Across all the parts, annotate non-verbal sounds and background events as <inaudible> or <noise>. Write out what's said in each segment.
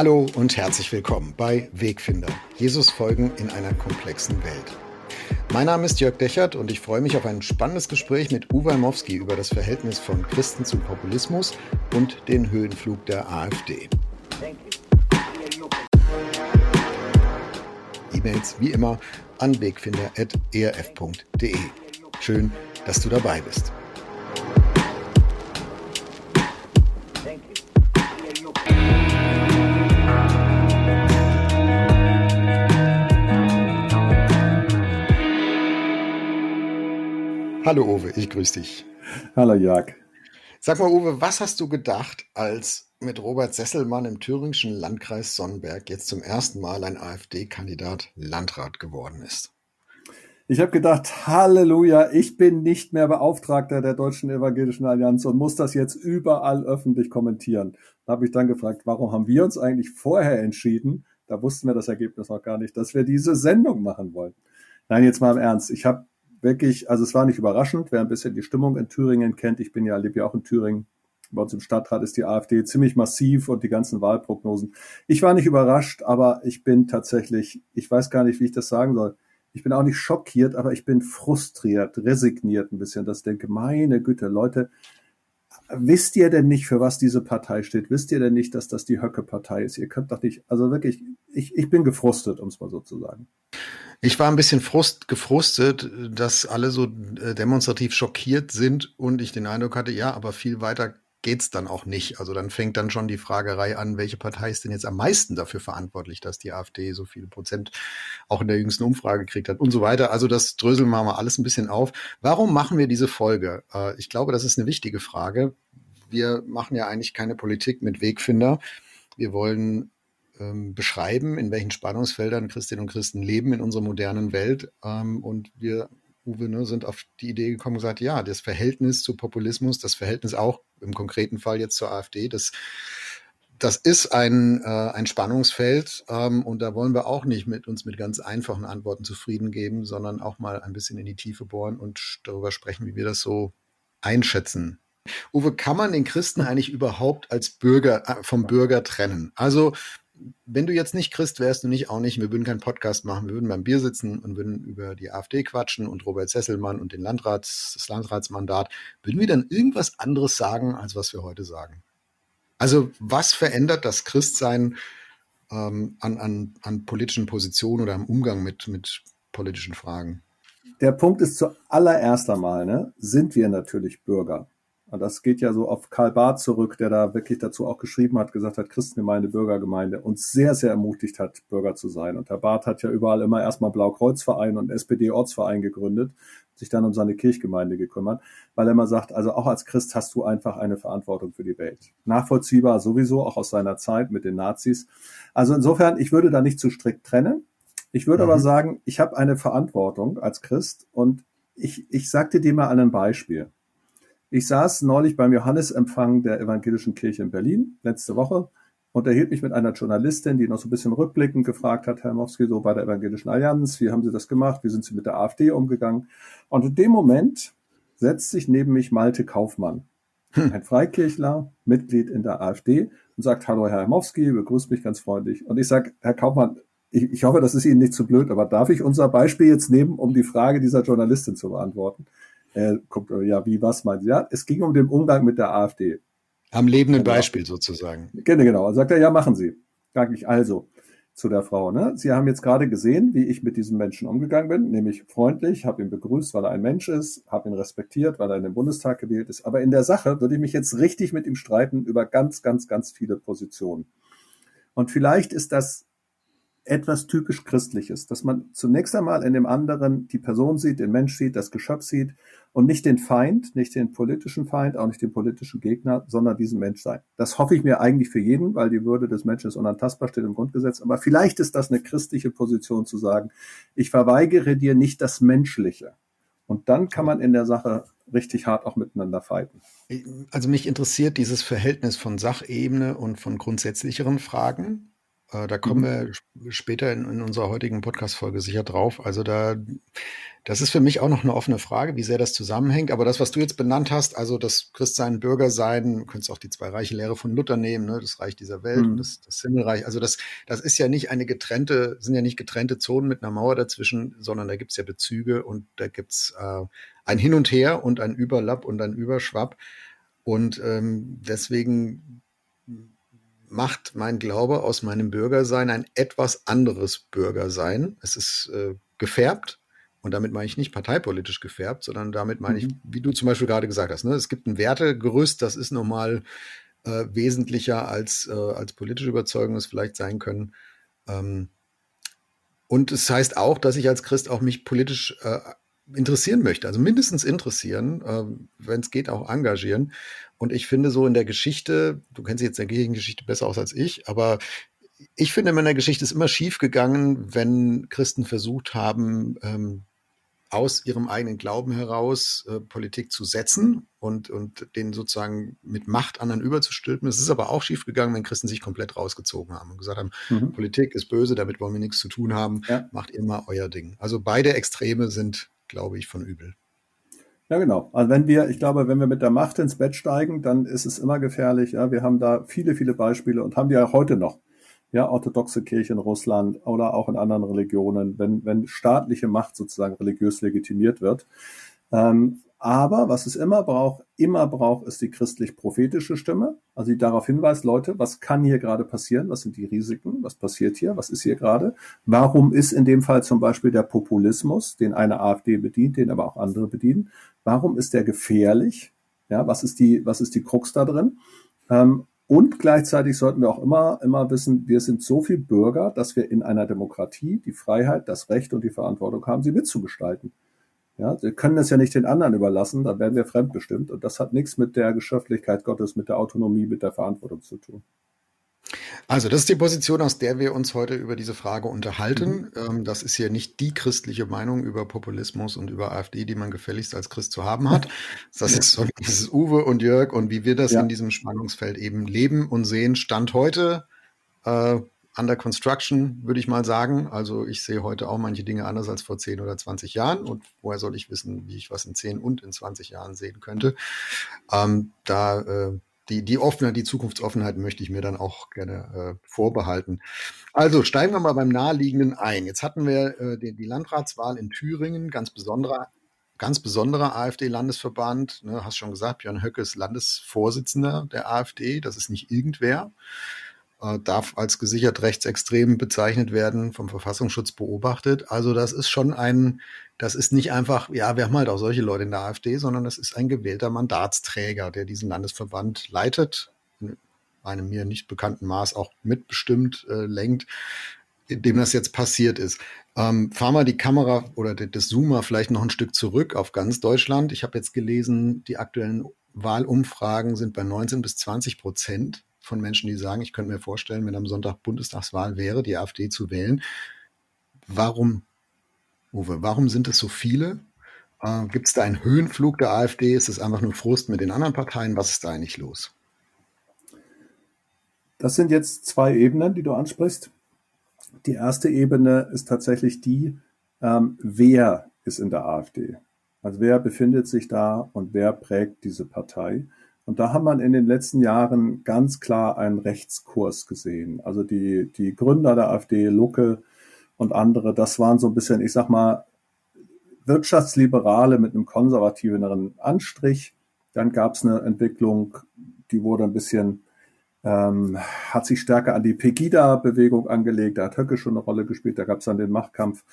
Hallo und herzlich willkommen bei Wegfinder. Jesus folgen in einer komplexen Welt. Mein Name ist Jörg Dechert und ich freue mich auf ein spannendes Gespräch mit Uwe Almowski über das Verhältnis von Christen zum Populismus und den Höhenflug der AfD. E-Mails wie immer an wegfinder.erf.de. Schön, dass du dabei bist. Hallo Uwe, ich grüße dich. Hallo Jörg. Sag mal Uwe, was hast du gedacht, als mit Robert Sesselmann im thüringischen Landkreis Sonnenberg jetzt zum ersten Mal ein AfD-Kandidat Landrat geworden ist? Ich habe gedacht, Halleluja, ich bin nicht mehr Beauftragter der Deutschen Evangelischen Allianz und muss das jetzt überall öffentlich kommentieren. Da habe ich dann gefragt, warum haben wir uns eigentlich vorher entschieden, da wussten wir das Ergebnis noch gar nicht, dass wir diese Sendung machen wollen. Nein, jetzt mal im Ernst. Ich habe wirklich, also es war nicht überraschend, wer ein bisschen die Stimmung in Thüringen kennt, ich bin ja, lebe ja auch in Thüringen, bei uns im Stadtrat ist die AfD ziemlich massiv und die ganzen Wahlprognosen. Ich war nicht überrascht, aber ich bin tatsächlich, ich weiß gar nicht, wie ich das sagen soll. Ich bin auch nicht schockiert, aber ich bin frustriert, resigniert ein bisschen, ich denke, meine Güte, Leute, wisst ihr denn nicht, für was diese Partei steht? Wisst ihr denn nicht, dass das die Höcke-Partei ist? Ihr könnt doch nicht, also wirklich, ich, ich bin gefrustet, um es mal so zu sagen. Ich war ein bisschen frust, gefrustet, dass alle so äh, demonstrativ schockiert sind und ich den Eindruck hatte, ja, aber viel weiter geht's dann auch nicht. Also dann fängt dann schon die Fragerei an, welche Partei ist denn jetzt am meisten dafür verantwortlich, dass die AfD so viele Prozent auch in der jüngsten Umfrage gekriegt hat und so weiter. Also das dröseln wir mal alles ein bisschen auf. Warum machen wir diese Folge? Äh, ich glaube, das ist eine wichtige Frage. Wir machen ja eigentlich keine Politik mit Wegfinder. Wir wollen ähm, beschreiben, in welchen Spannungsfeldern Christinnen und Christen leben in unserer modernen Welt. Ähm, und wir, Uwe, ne, sind auf die Idee gekommen und gesagt, ja, das Verhältnis zu Populismus, das Verhältnis auch im konkreten Fall jetzt zur AfD, das das ist ein, äh, ein Spannungsfeld ähm, und da wollen wir auch nicht mit uns mit ganz einfachen Antworten zufrieden geben, sondern auch mal ein bisschen in die Tiefe bohren und darüber sprechen, wie wir das so einschätzen. Uwe, kann man den Christen eigentlich überhaupt als Bürger äh, vom Bürger trennen? Also wenn du jetzt nicht Christ wärst und nicht auch nicht, wir würden keinen Podcast machen, wir würden beim Bier sitzen und würden über die AfD quatschen und Robert Sesselmann und den Landrats, das Landratsmandat, würden wir dann irgendwas anderes sagen, als was wir heute sagen? Also was verändert das Christsein ähm, an, an, an politischen Positionen oder am Umgang mit, mit politischen Fragen? Der Punkt ist zuallererst einmal, ne, sind wir natürlich Bürger. Und das geht ja so auf Karl Barth zurück, der da wirklich dazu auch geschrieben hat, gesagt hat, Christengemeinde, Bürgergemeinde, uns sehr, sehr ermutigt hat, Bürger zu sein. Und Herr Barth hat ja überall immer erstmal Blaukreuzverein und SPD-Ortsverein gegründet, sich dann um seine Kirchgemeinde gekümmert, weil er immer sagt, also auch als Christ hast du einfach eine Verantwortung für die Welt. Nachvollziehbar sowieso, auch aus seiner Zeit mit den Nazis. Also insofern, ich würde da nicht zu strikt trennen. Ich würde mhm. aber sagen, ich habe eine Verantwortung als Christ und ich, ich sagte dir mal ein Beispiel. Ich saß neulich beim Johannesempfang der Evangelischen Kirche in Berlin, letzte Woche, und erhielt mich mit einer Journalistin, die noch so ein bisschen rückblickend gefragt hat, Herr Mowski, so bei der Evangelischen Allianz, wie haben Sie das gemacht, wie sind Sie mit der AfD umgegangen? Und in dem Moment setzt sich neben mich Malte Kaufmann, hm. ein Freikirchler, Mitglied in der AfD, und sagt, hallo Herr Mowski, begrüßt mich ganz freundlich. Und ich sage, Herr Kaufmann, ich, ich hoffe, das ist Ihnen nicht zu blöd, aber darf ich unser Beispiel jetzt nehmen, um die Frage dieser Journalistin zu beantworten? Er guckt, ja, wie, was meint Ja, es ging um den Umgang mit der AfD. Am lebenden genau. Beispiel sozusagen. Genau, genau. Und sagt er, ja, machen Sie. Sag ich also zu der Frau, ne? Sie haben jetzt gerade gesehen, wie ich mit diesem Menschen umgegangen bin, nämlich freundlich, habe ihn begrüßt, weil er ein Mensch ist, habe ihn respektiert, weil er in den Bundestag gewählt ist. Aber in der Sache würde ich mich jetzt richtig mit ihm streiten über ganz, ganz, ganz viele Positionen. Und vielleicht ist das etwas typisch Christliches, dass man zunächst einmal in dem anderen die Person sieht, den Mensch sieht, das Geschöpf sieht und nicht den Feind, nicht den politischen Feind, auch nicht den politischen Gegner, sondern diesen Mensch sein. Das hoffe ich mir eigentlich für jeden, weil die Würde des Menschen ist unantastbar, steht im Grundgesetz. Aber vielleicht ist das eine christliche Position zu sagen, ich verweigere dir nicht das Menschliche. Und dann kann man in der Sache richtig hart auch miteinander fighten. Also mich interessiert dieses Verhältnis von Sachebene und von grundsätzlicheren Fragen da kommen mhm. wir später in, in unserer heutigen Podcast-Folge sicher drauf. Also da, das ist für mich auch noch eine offene Frage, wie sehr das zusammenhängt. Aber das, was du jetzt benannt hast, also das Christsein, Bürgersein, du könntest auch die zwei reiche Lehre von Luther nehmen, ne? das Reich dieser Welt, mhm. das, das Himmelreich. Also das, das ist ja nicht eine getrennte, sind ja nicht getrennte Zonen mit einer Mauer dazwischen, sondern da gibt's ja Bezüge und da gibt's äh, ein Hin und Her und ein Überlapp und ein Überschwapp. Und ähm, deswegen macht mein Glaube aus meinem Bürgersein ein etwas anderes Bürgersein. Es ist äh, gefärbt. Und damit meine ich nicht parteipolitisch gefärbt, sondern damit meine ich, mhm. wie du zum Beispiel gerade gesagt hast, ne, es gibt ein Wertegerüst, das ist nochmal äh, wesentlicher als, äh, als politische Überzeugungen es vielleicht sein können. Ähm, und es heißt auch, dass ich als Christ auch mich politisch äh, interessieren möchte, also mindestens interessieren, äh, wenn es geht, auch engagieren. Und ich finde so in der Geschichte, du kennst jetzt der Kirchengeschichte besser aus als ich, aber ich finde, in der Geschichte ist immer schief gegangen, wenn Christen versucht haben, ähm, aus ihrem eigenen Glauben heraus äh, Politik zu setzen und, und den sozusagen mit Macht anderen überzustülpen. Es ist aber auch schiefgegangen, wenn Christen sich komplett rausgezogen haben und gesagt haben, mhm. Politik ist böse, damit wollen wir nichts zu tun haben, ja. macht mal euer Ding. Also beide Extreme sind glaube ich, von übel. Ja, genau. Also wenn wir, ich glaube, wenn wir mit der Macht ins Bett steigen, dann ist es immer gefährlich. Ja, wir haben da viele, viele Beispiele und haben die auch heute noch. Ja, orthodoxe Kirche in Russland oder auch in anderen Religionen, wenn, wenn staatliche Macht sozusagen religiös legitimiert wird. Ähm, aber was es immer braucht, immer braucht, ist die christlich-prophetische Stimme, also die darauf hinweist, Leute, was kann hier gerade passieren? Was sind die Risiken? Was passiert hier? Was ist hier gerade? Warum ist in dem Fall zum Beispiel der Populismus, den eine AfD bedient, den aber auch andere bedienen, warum ist der gefährlich? Ja, was ist die, was ist die Krux da drin? Ähm, und gleichzeitig sollten wir auch immer, immer wissen, wir sind so viel Bürger, dass wir in einer Demokratie die Freiheit, das Recht und die Verantwortung haben, sie mitzugestalten. Ja, wir können es ja nicht den anderen überlassen, dann werden wir fremdbestimmt. Und das hat nichts mit der Geschöpflichkeit Gottes, mit der Autonomie, mit der Verantwortung zu tun. Also, das ist die Position, aus der wir uns heute über diese Frage unterhalten. Mhm. Ähm, das ist hier nicht die christliche Meinung über Populismus und über AfD, die man gefälligst als Christ zu haben hat. Das ist, das ist Uwe und Jörg und wie wir das ja. in diesem Spannungsfeld eben leben und sehen. Stand heute, äh, under construction, würde ich mal sagen. Also ich sehe heute auch manche Dinge anders als vor 10 oder 20 Jahren. Und woher soll ich wissen, wie ich was in 10 und in 20 Jahren sehen könnte? Ähm, da äh, die, die Offenheit, die Zukunftsoffenheit möchte ich mir dann auch gerne äh, vorbehalten. Also steigen wir mal beim Naheliegenden ein. Jetzt hatten wir äh, die, die Landratswahl in Thüringen, ganz besonderer ganz besonderer AfD-Landesverband. Ne, hast schon gesagt, Björn Höcke ist Landesvorsitzender der AfD. Das ist nicht irgendwer. Äh, darf als gesichert rechtsextrem bezeichnet werden, vom Verfassungsschutz beobachtet. Also das ist schon ein, das ist nicht einfach, ja, wir haben halt auch solche Leute in der AfD, sondern das ist ein gewählter Mandatsträger, der diesen Landesverband leitet, in einem mir nicht bekannten Maß auch mitbestimmt äh, lenkt, in dem das jetzt passiert ist. Ähm, fahren wir die Kamera oder das Zoomer vielleicht noch ein Stück zurück auf ganz Deutschland. Ich habe jetzt gelesen, die aktuellen Wahlumfragen sind bei 19 bis 20 Prozent von Menschen, die sagen, ich könnte mir vorstellen, wenn am Sonntag Bundestagswahl wäre, die AfD zu wählen. Warum, Uwe, warum sind es so viele? Äh, Gibt es da einen Höhenflug der AfD? Ist es einfach nur Frust mit den anderen Parteien? Was ist da eigentlich los? Das sind jetzt zwei Ebenen, die du ansprichst. Die erste Ebene ist tatsächlich die, ähm, wer ist in der AfD? Also wer befindet sich da und wer prägt diese Partei? Und da hat man in den letzten Jahren ganz klar einen Rechtskurs gesehen. Also die, die Gründer der AfD, Lucke und andere, das waren so ein bisschen, ich sag mal, Wirtschaftsliberale mit einem konservativeren Anstrich. Dann gab es eine Entwicklung, die wurde ein bisschen, ähm, hat sich stärker an die Pegida-Bewegung angelegt. Da hat Höcke schon eine Rolle gespielt. Da gab es dann den Machtkampf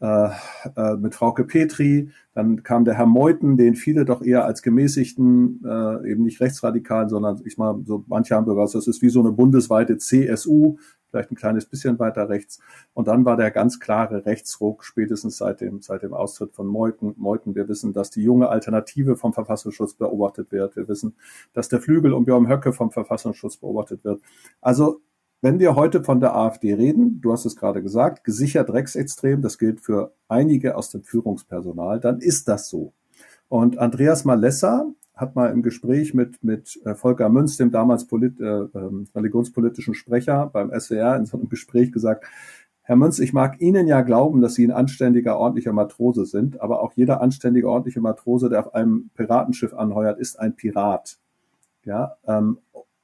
äh, äh, mit Frauke Petri. Dann kam der Herr Meuthen, den viele doch eher als gemäßigten, äh, eben nicht rechtsradikalen, sondern ich mal, so manche haben sogar, das ist wie so eine bundesweite CSU, vielleicht ein kleines bisschen weiter rechts. Und dann war der ganz klare Rechtsruck spätestens seit dem, seit dem Austritt von Meuthen. Meuthen, wir wissen, dass die junge Alternative vom Verfassungsschutz beobachtet wird. Wir wissen, dass der Flügel um Björn Höcke vom Verfassungsschutz beobachtet wird. Also wenn wir heute von der AfD reden, du hast es gerade gesagt, gesichert rechtsextrem, das gilt für einige aus dem Führungspersonal, dann ist das so. Und Andreas Malessa hat mal im Gespräch mit, mit äh, Volker Münz, dem damals Polit, äh, ähm, religionspolitischen Sprecher beim SWR, in so einem Gespräch gesagt, Herr Münz, ich mag Ihnen ja glauben, dass Sie ein anständiger, ordentlicher Matrose sind, aber auch jeder anständige, ordentliche Matrose, der auf einem Piratenschiff anheuert, ist ein Pirat. Ja, ähm,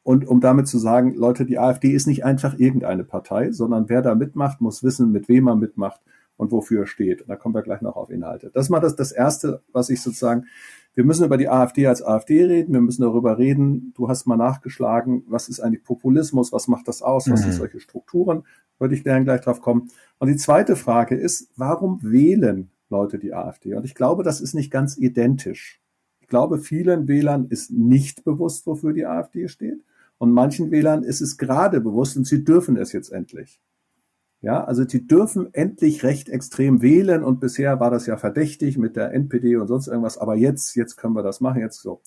und um damit zu sagen, Leute, die AfD ist nicht einfach irgendeine Partei, sondern wer da mitmacht, muss wissen, mit wem er mitmacht und wofür er steht. Und da kommen wir gleich noch auf Inhalte. Das ist mal das, das Erste, was ich sozusagen, wir müssen über die AfD als AfD reden, wir müssen darüber reden, du hast mal nachgeschlagen, was ist eigentlich Populismus, was macht das aus, was mhm. sind solche Strukturen, würde ich gerne gleich drauf kommen. Und die zweite Frage ist, warum wählen Leute die AfD? Und ich glaube, das ist nicht ganz identisch. Ich glaube, vielen Wählern ist nicht bewusst, wofür die AfD steht. Und manchen Wählern ist es gerade bewusst und sie dürfen es jetzt endlich. Ja, also sie dürfen endlich recht extrem wählen und bisher war das ja verdächtig mit der NPD und sonst irgendwas, aber jetzt, jetzt können wir das machen, jetzt so.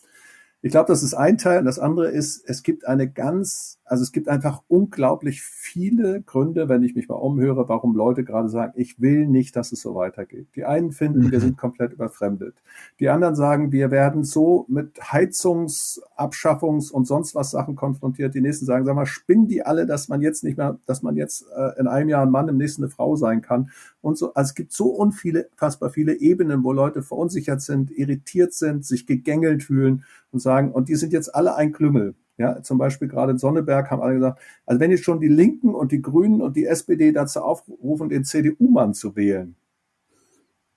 Ich glaube, das ist ein Teil. Und das andere ist, es gibt eine ganz, also es gibt einfach unglaublich viele Gründe, wenn ich mich mal umhöre, warum Leute gerade sagen, ich will nicht, dass es so weitergeht. Die einen finden, mhm. wir sind komplett überfremdet. Die anderen sagen, wir werden so mit Heizungs-, Abschaffungs- und sonst was Sachen konfrontiert. Die nächsten sagen, sag mal, spinnen die alle, dass man jetzt nicht mehr, dass man jetzt äh, in einem Jahr ein Mann, im nächsten eine Frau sein kann. Und so, also es gibt so unfassbar viele Ebenen, wo Leute verunsichert sind, irritiert sind, sich gegängelt fühlen und sagen, und die sind jetzt alle ein Klüngel. Ja, zum Beispiel gerade in Sonneberg haben alle gesagt, also wenn jetzt schon die Linken und die Grünen und die SPD dazu aufrufen, den CDU-Mann zu wählen,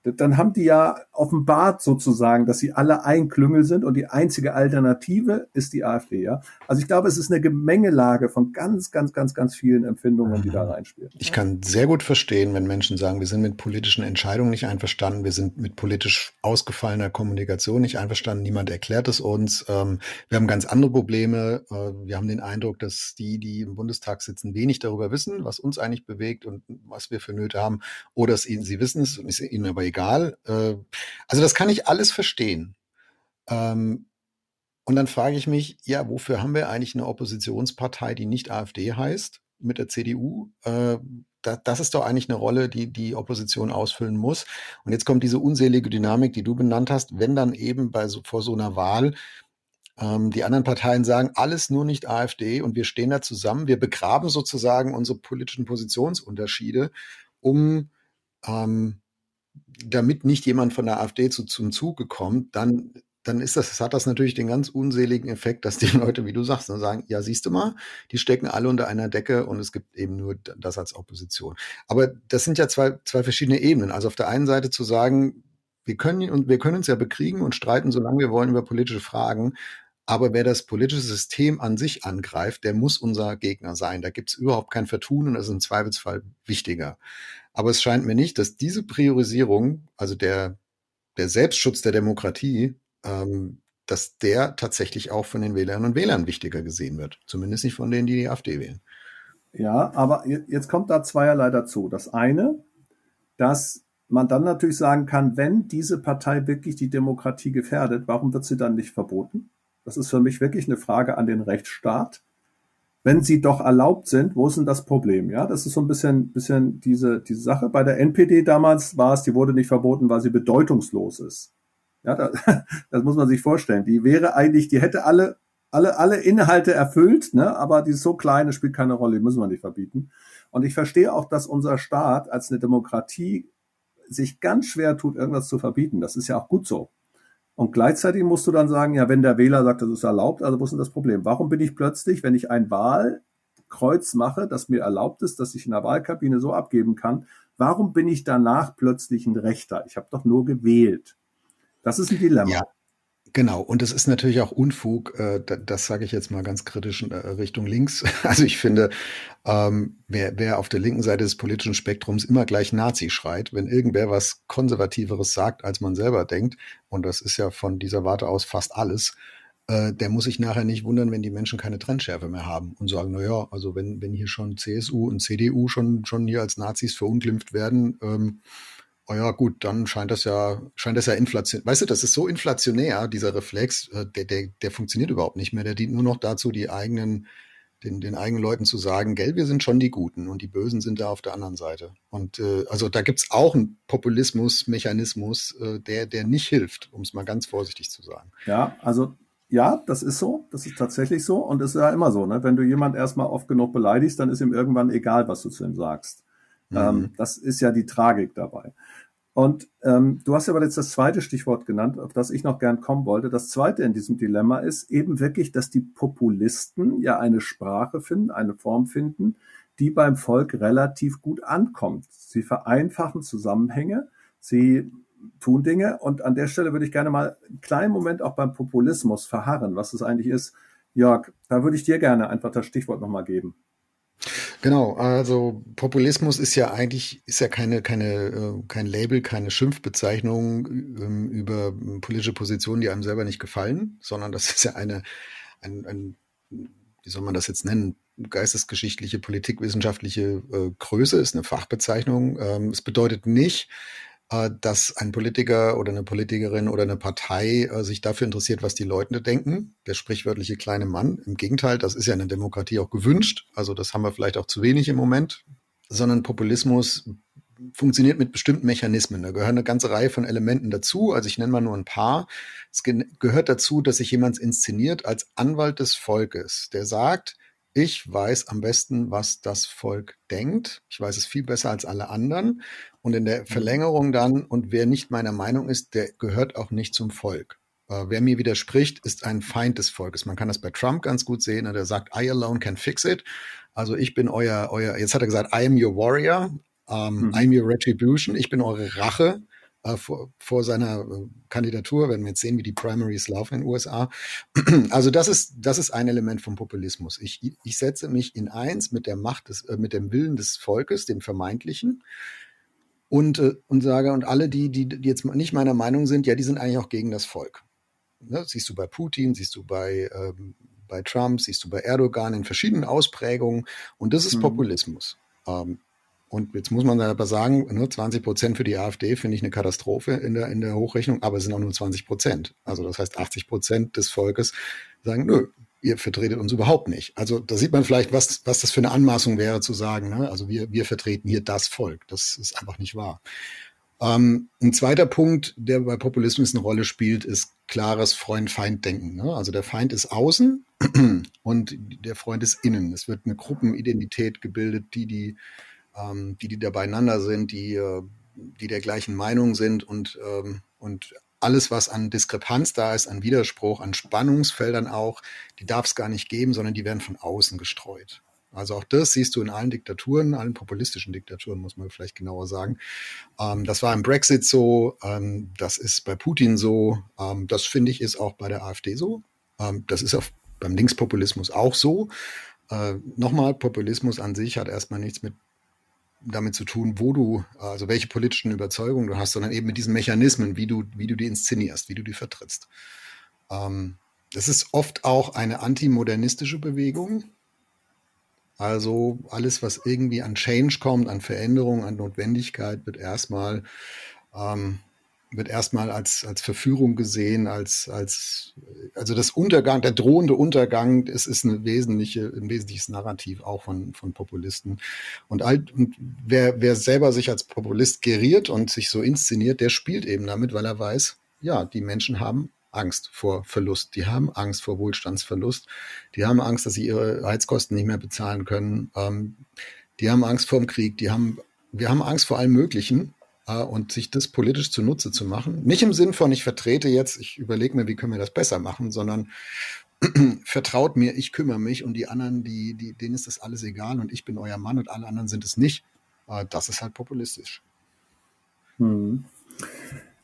dann haben die ja offenbart sozusagen, dass sie alle ein Klüngel sind und die einzige Alternative ist die AfD, ja. Also ich glaube, es ist eine Gemengelage von ganz, ganz, ganz, ganz vielen Empfindungen, die da mhm. reinspielen. Ich kann sehr gut verstehen, wenn Menschen sagen, wir sind mit politischen Entscheidungen nicht einverstanden, wir sind mit politisch ausgefallener Kommunikation nicht einverstanden, niemand erklärt es uns, ähm, wir haben ganz andere Probleme, äh, wir haben den Eindruck, dass die, die im Bundestag sitzen, wenig darüber wissen, was uns eigentlich bewegt und was wir für Nöte haben, oder es ihnen, sie wissen es und ist ihnen aber egal. Äh, also das kann ich alles verstehen. Ähm, und dann frage ich mich, ja, wofür haben wir eigentlich eine Oppositionspartei, die nicht AfD heißt, mit der CDU? Äh, da, das ist doch eigentlich eine Rolle, die die Opposition ausfüllen muss. Und jetzt kommt diese unselige Dynamik, die du benannt hast, wenn dann eben bei so, vor so einer Wahl ähm, die anderen Parteien sagen, alles nur nicht AfD und wir stehen da zusammen, wir begraben sozusagen unsere politischen Positionsunterschiede, um ähm, damit nicht jemand von der AfD zu, zum Zuge kommt, dann, dann ist das, hat das natürlich den ganz unseligen Effekt, dass die <laughs> Leute, wie du sagst, dann sagen, ja, siehst du mal, die stecken alle unter einer Decke und es gibt eben nur das als Opposition. Aber das sind ja zwei, zwei verschiedene Ebenen. Also auf der einen Seite zu sagen, wir können, und wir können uns ja bekriegen und streiten, solange wir wollen, über politische Fragen. Aber wer das politische System an sich angreift, der muss unser Gegner sein. Da gibt es überhaupt kein Vertun und das ist im Zweifelsfall wichtiger. Aber es scheint mir nicht, dass diese Priorisierung, also der, der Selbstschutz der Demokratie, ähm, dass der tatsächlich auch von den Wählerinnen und Wählern wichtiger gesehen wird. Zumindest nicht von denen, die die AfD wählen. Ja, aber jetzt kommt da zweierlei dazu. Das eine, dass man dann natürlich sagen kann, wenn diese Partei wirklich die Demokratie gefährdet, warum wird sie dann nicht verboten? Das ist für mich wirklich eine Frage an den Rechtsstaat wenn sie doch erlaubt sind, wo ist denn das Problem? Ja, das ist so ein bisschen, bisschen diese, diese Sache. Bei der NPD damals war es, die wurde nicht verboten, weil sie bedeutungslos ist. Ja, das, <laughs> das muss man sich vorstellen. Die wäre eigentlich, die hätte alle, alle, alle Inhalte erfüllt, ne, aber die ist so klein, das spielt keine Rolle, die müssen wir nicht verbieten. Und ich verstehe auch, dass unser Staat als eine Demokratie sich ganz schwer tut, irgendwas zu verbieten. Das ist ja auch gut so. Und gleichzeitig musst du dann sagen, ja, wenn der Wähler sagt, das ist erlaubt, also wo ist denn das Problem? Warum bin ich plötzlich, wenn ich ein Wahlkreuz mache, das mir erlaubt ist, dass ich in der Wahlkabine so abgeben kann, warum bin ich danach plötzlich ein Rechter? Ich habe doch nur gewählt. Das ist ein Dilemma. Ja. Genau, und es ist natürlich auch Unfug, äh, das sage ich jetzt mal ganz kritisch äh, Richtung links. <laughs> Also ich finde, ähm, wer, wer auf der linken Seite des politischen Spektrums immer gleich Nazi schreit, wenn irgendwer was Konservativeres sagt, als man selber denkt, und das ist ja von dieser Warte aus fast alles, äh, der muss sich nachher nicht wundern, wenn die Menschen keine Trennschärfe mehr haben und sagen, na ja, also wenn, wenn hier schon CSU und CDU schon, schon hier als Nazis verunglimpft werden, ähm, oh ja, gut, dann scheint das ja, scheint das ja inflationär. Weißt du, das ist so inflationär, dieser Reflex, äh, der, der, der funktioniert überhaupt nicht mehr. Der dient nur noch dazu, die eigenen den, den eigenen Leuten zu sagen, gell, wir sind schon die Guten und die Bösen sind da auf der anderen Seite. Und äh, also da gibt's auch einen Populismus-Mechanismus, äh, der, der nicht hilft, um es mal ganz vorsichtig zu sagen. Ja, also ja, das ist so, das ist tatsächlich so und es ist ja immer so, ne? Wenn du jemand erstmal oft genug beleidigst, dann ist ihm irgendwann egal, was du zu ihm sagst. Mhm. Ähm, das ist ja die Tragik dabei. Und ähm, du hast aber jetzt das zweite Stichwort genannt, auf das ich noch gern kommen wollte. Das zweite in diesem Dilemma ist eben wirklich, dass die Populisten ja eine Sprache finden, eine Form finden, die beim Volk relativ gut ankommt. Sie vereinfachen Zusammenhänge, sie tun Dinge und an der Stelle würde ich gerne mal einen kleinen Moment auch beim Populismus verharren, was es eigentlich ist. Jörg, da würde ich dir gerne einfach das Stichwort nochmal geben. Genau, also Populismus ist ja eigentlich, ist ja keine, keine, äh, kein Label, keine Schimpfbezeichnung ähm, über politische Positionen, die einem selber nicht gefallen, sondern das <laughs> ist ja eine, ein, ein wie soll man das jetzt nennen, geistesgeschichtliche, politikwissenschaftliche äh, Größe, ist eine Fachbezeichnung. Ähm, es bedeutet nicht, dass ein Politiker oder eine Politikerin oder eine Partei äh, sich dafür interessiert, was die Leute denken. Der sprichwörtliche kleine Mann. Im Gegenteil, das ist ja in der Demokratie auch gewünscht. Also das haben wir vielleicht auch zu wenig im Moment. Sondern Populismus funktioniert mit bestimmten Mechanismen. Da gehören eine ganze Reihe von Elementen dazu. Also ich nenne mal nur ein paar. Es gehört dazu, dass sich jemand inszeniert als Anwalt des Volkes, der sagt, ich weiß am besten, was das Volk denkt. Ich weiß es viel besser als alle anderen. Und in der mhm. Verlängerung dann, und wer nicht meiner Meinung ist, der gehört auch nicht zum Volk. Äh, wer mir widerspricht, ist ein Feind des Volkes. Man kann das bei Trump ganz gut sehen. Der sagt, I alone can fix it. Also ich bin euer, euer, jetzt hat er gesagt, I am your warrior. Um, mhm. I'm your retribution. Ich bin eure Rache äh, vor, vor seiner äh, Kandidatur, wenn wir jetzt sehen, wie die Primaries laufen in den USA. Also das ist, das ist ein Element vom Populismus. Ich, ich setze mich in eins mit der Macht des, äh, mit dem Willen des Volkes, dem vermeintlichen, und, äh, und sage, und alle, die, die, die jetzt nicht meiner Meinung sind, ja, die sind eigentlich auch gegen das Volk. Ne? Siehst du bei Putin, siehst du bei, ähm, bei Trump, siehst du bei Erdogan in verschiedenen Ausprägungen. Und das ist mhm. Populismus. Ähm, und jetzt muss man aber sagen, nur 20 Prozent für die AfD finde ich eine Katastrophe in der, in der Hochrechnung, aber es sind auch nur 20 Prozent. Also das heißt, 80 Prozent des Volkes sagen, nö, ihr vertretet uns überhaupt nicht. Also da sieht man vielleicht, was, was das für eine Anmaßung wäre zu sagen, ne? also wir, wir vertreten hier das Volk. Das ist einfach nicht wahr. Ähm, ein zweiter Punkt, der bei Populismus eine Rolle spielt, ist klares Freund-Feind-Denken. Ne? Also der Feind ist außen <clears throat> und der Freund ist innen. Es wird eine Gruppenidentität gebildet, die die ähm, die, die da beieinander sind, die, äh, die der gleichen Meinung sind und, ähm, und alles, was an Diskrepanz da ist, an Widerspruch, an Spannungsfeldern auch, die darf es gar nicht geben, sondern die werden von außen gestreut. Also auch das siehst du in allen Diktaturen, allen populistischen Diktaturen, muss man vielleicht genauer sagen. Ähm, das war im Brexit so, ähm, das ist bei Putin so, ähm, das finde ich ist auch bei der AfD so. Ähm, das ist auch beim Linkspopulismus auch so. Äh, Nochmal, Populismus an sich hat erstmal nichts mit damit zu tun, wo du, also welche politischen Überzeugungen du hast, sondern eben mit diesen Mechanismen, wie du, wie du die inszenierst, wie du die vertrittst. Ähm, das ist oft auch eine antimodernistische Bewegung. Also alles, was irgendwie an Change kommt, an Veränderung, an Notwendigkeit, wird erstmal ähm, wird erstmal als, als Verführung gesehen, als, als, also das Untergang, der drohende Untergang, es ist eine wesentliche, ein wesentliches Narrativ auch von, von Populisten. Und, all, und wer, wer selber sich als Populist geriert und sich so inszeniert, der spielt eben damit, weil er weiß, ja, die Menschen haben Angst vor Verlust. Die haben Angst vor Wohlstandsverlust. Die haben Angst, dass sie ihre Heizkosten nicht mehr bezahlen können. Ähm, die haben Angst vor dem Krieg. Die haben, wir haben Angst vor allem Möglichen und sich das politisch zunutze zu machen. Nicht im Sinn von, ich vertrete jetzt, ich überlege mir, wie können wir das besser machen, sondern <clears throat> vertraut mir, ich kümmere mich und die anderen, die, die, denen ist das alles egal und ich bin euer Mann und alle anderen sind es nicht. Äh, das ist halt populistisch. Hm.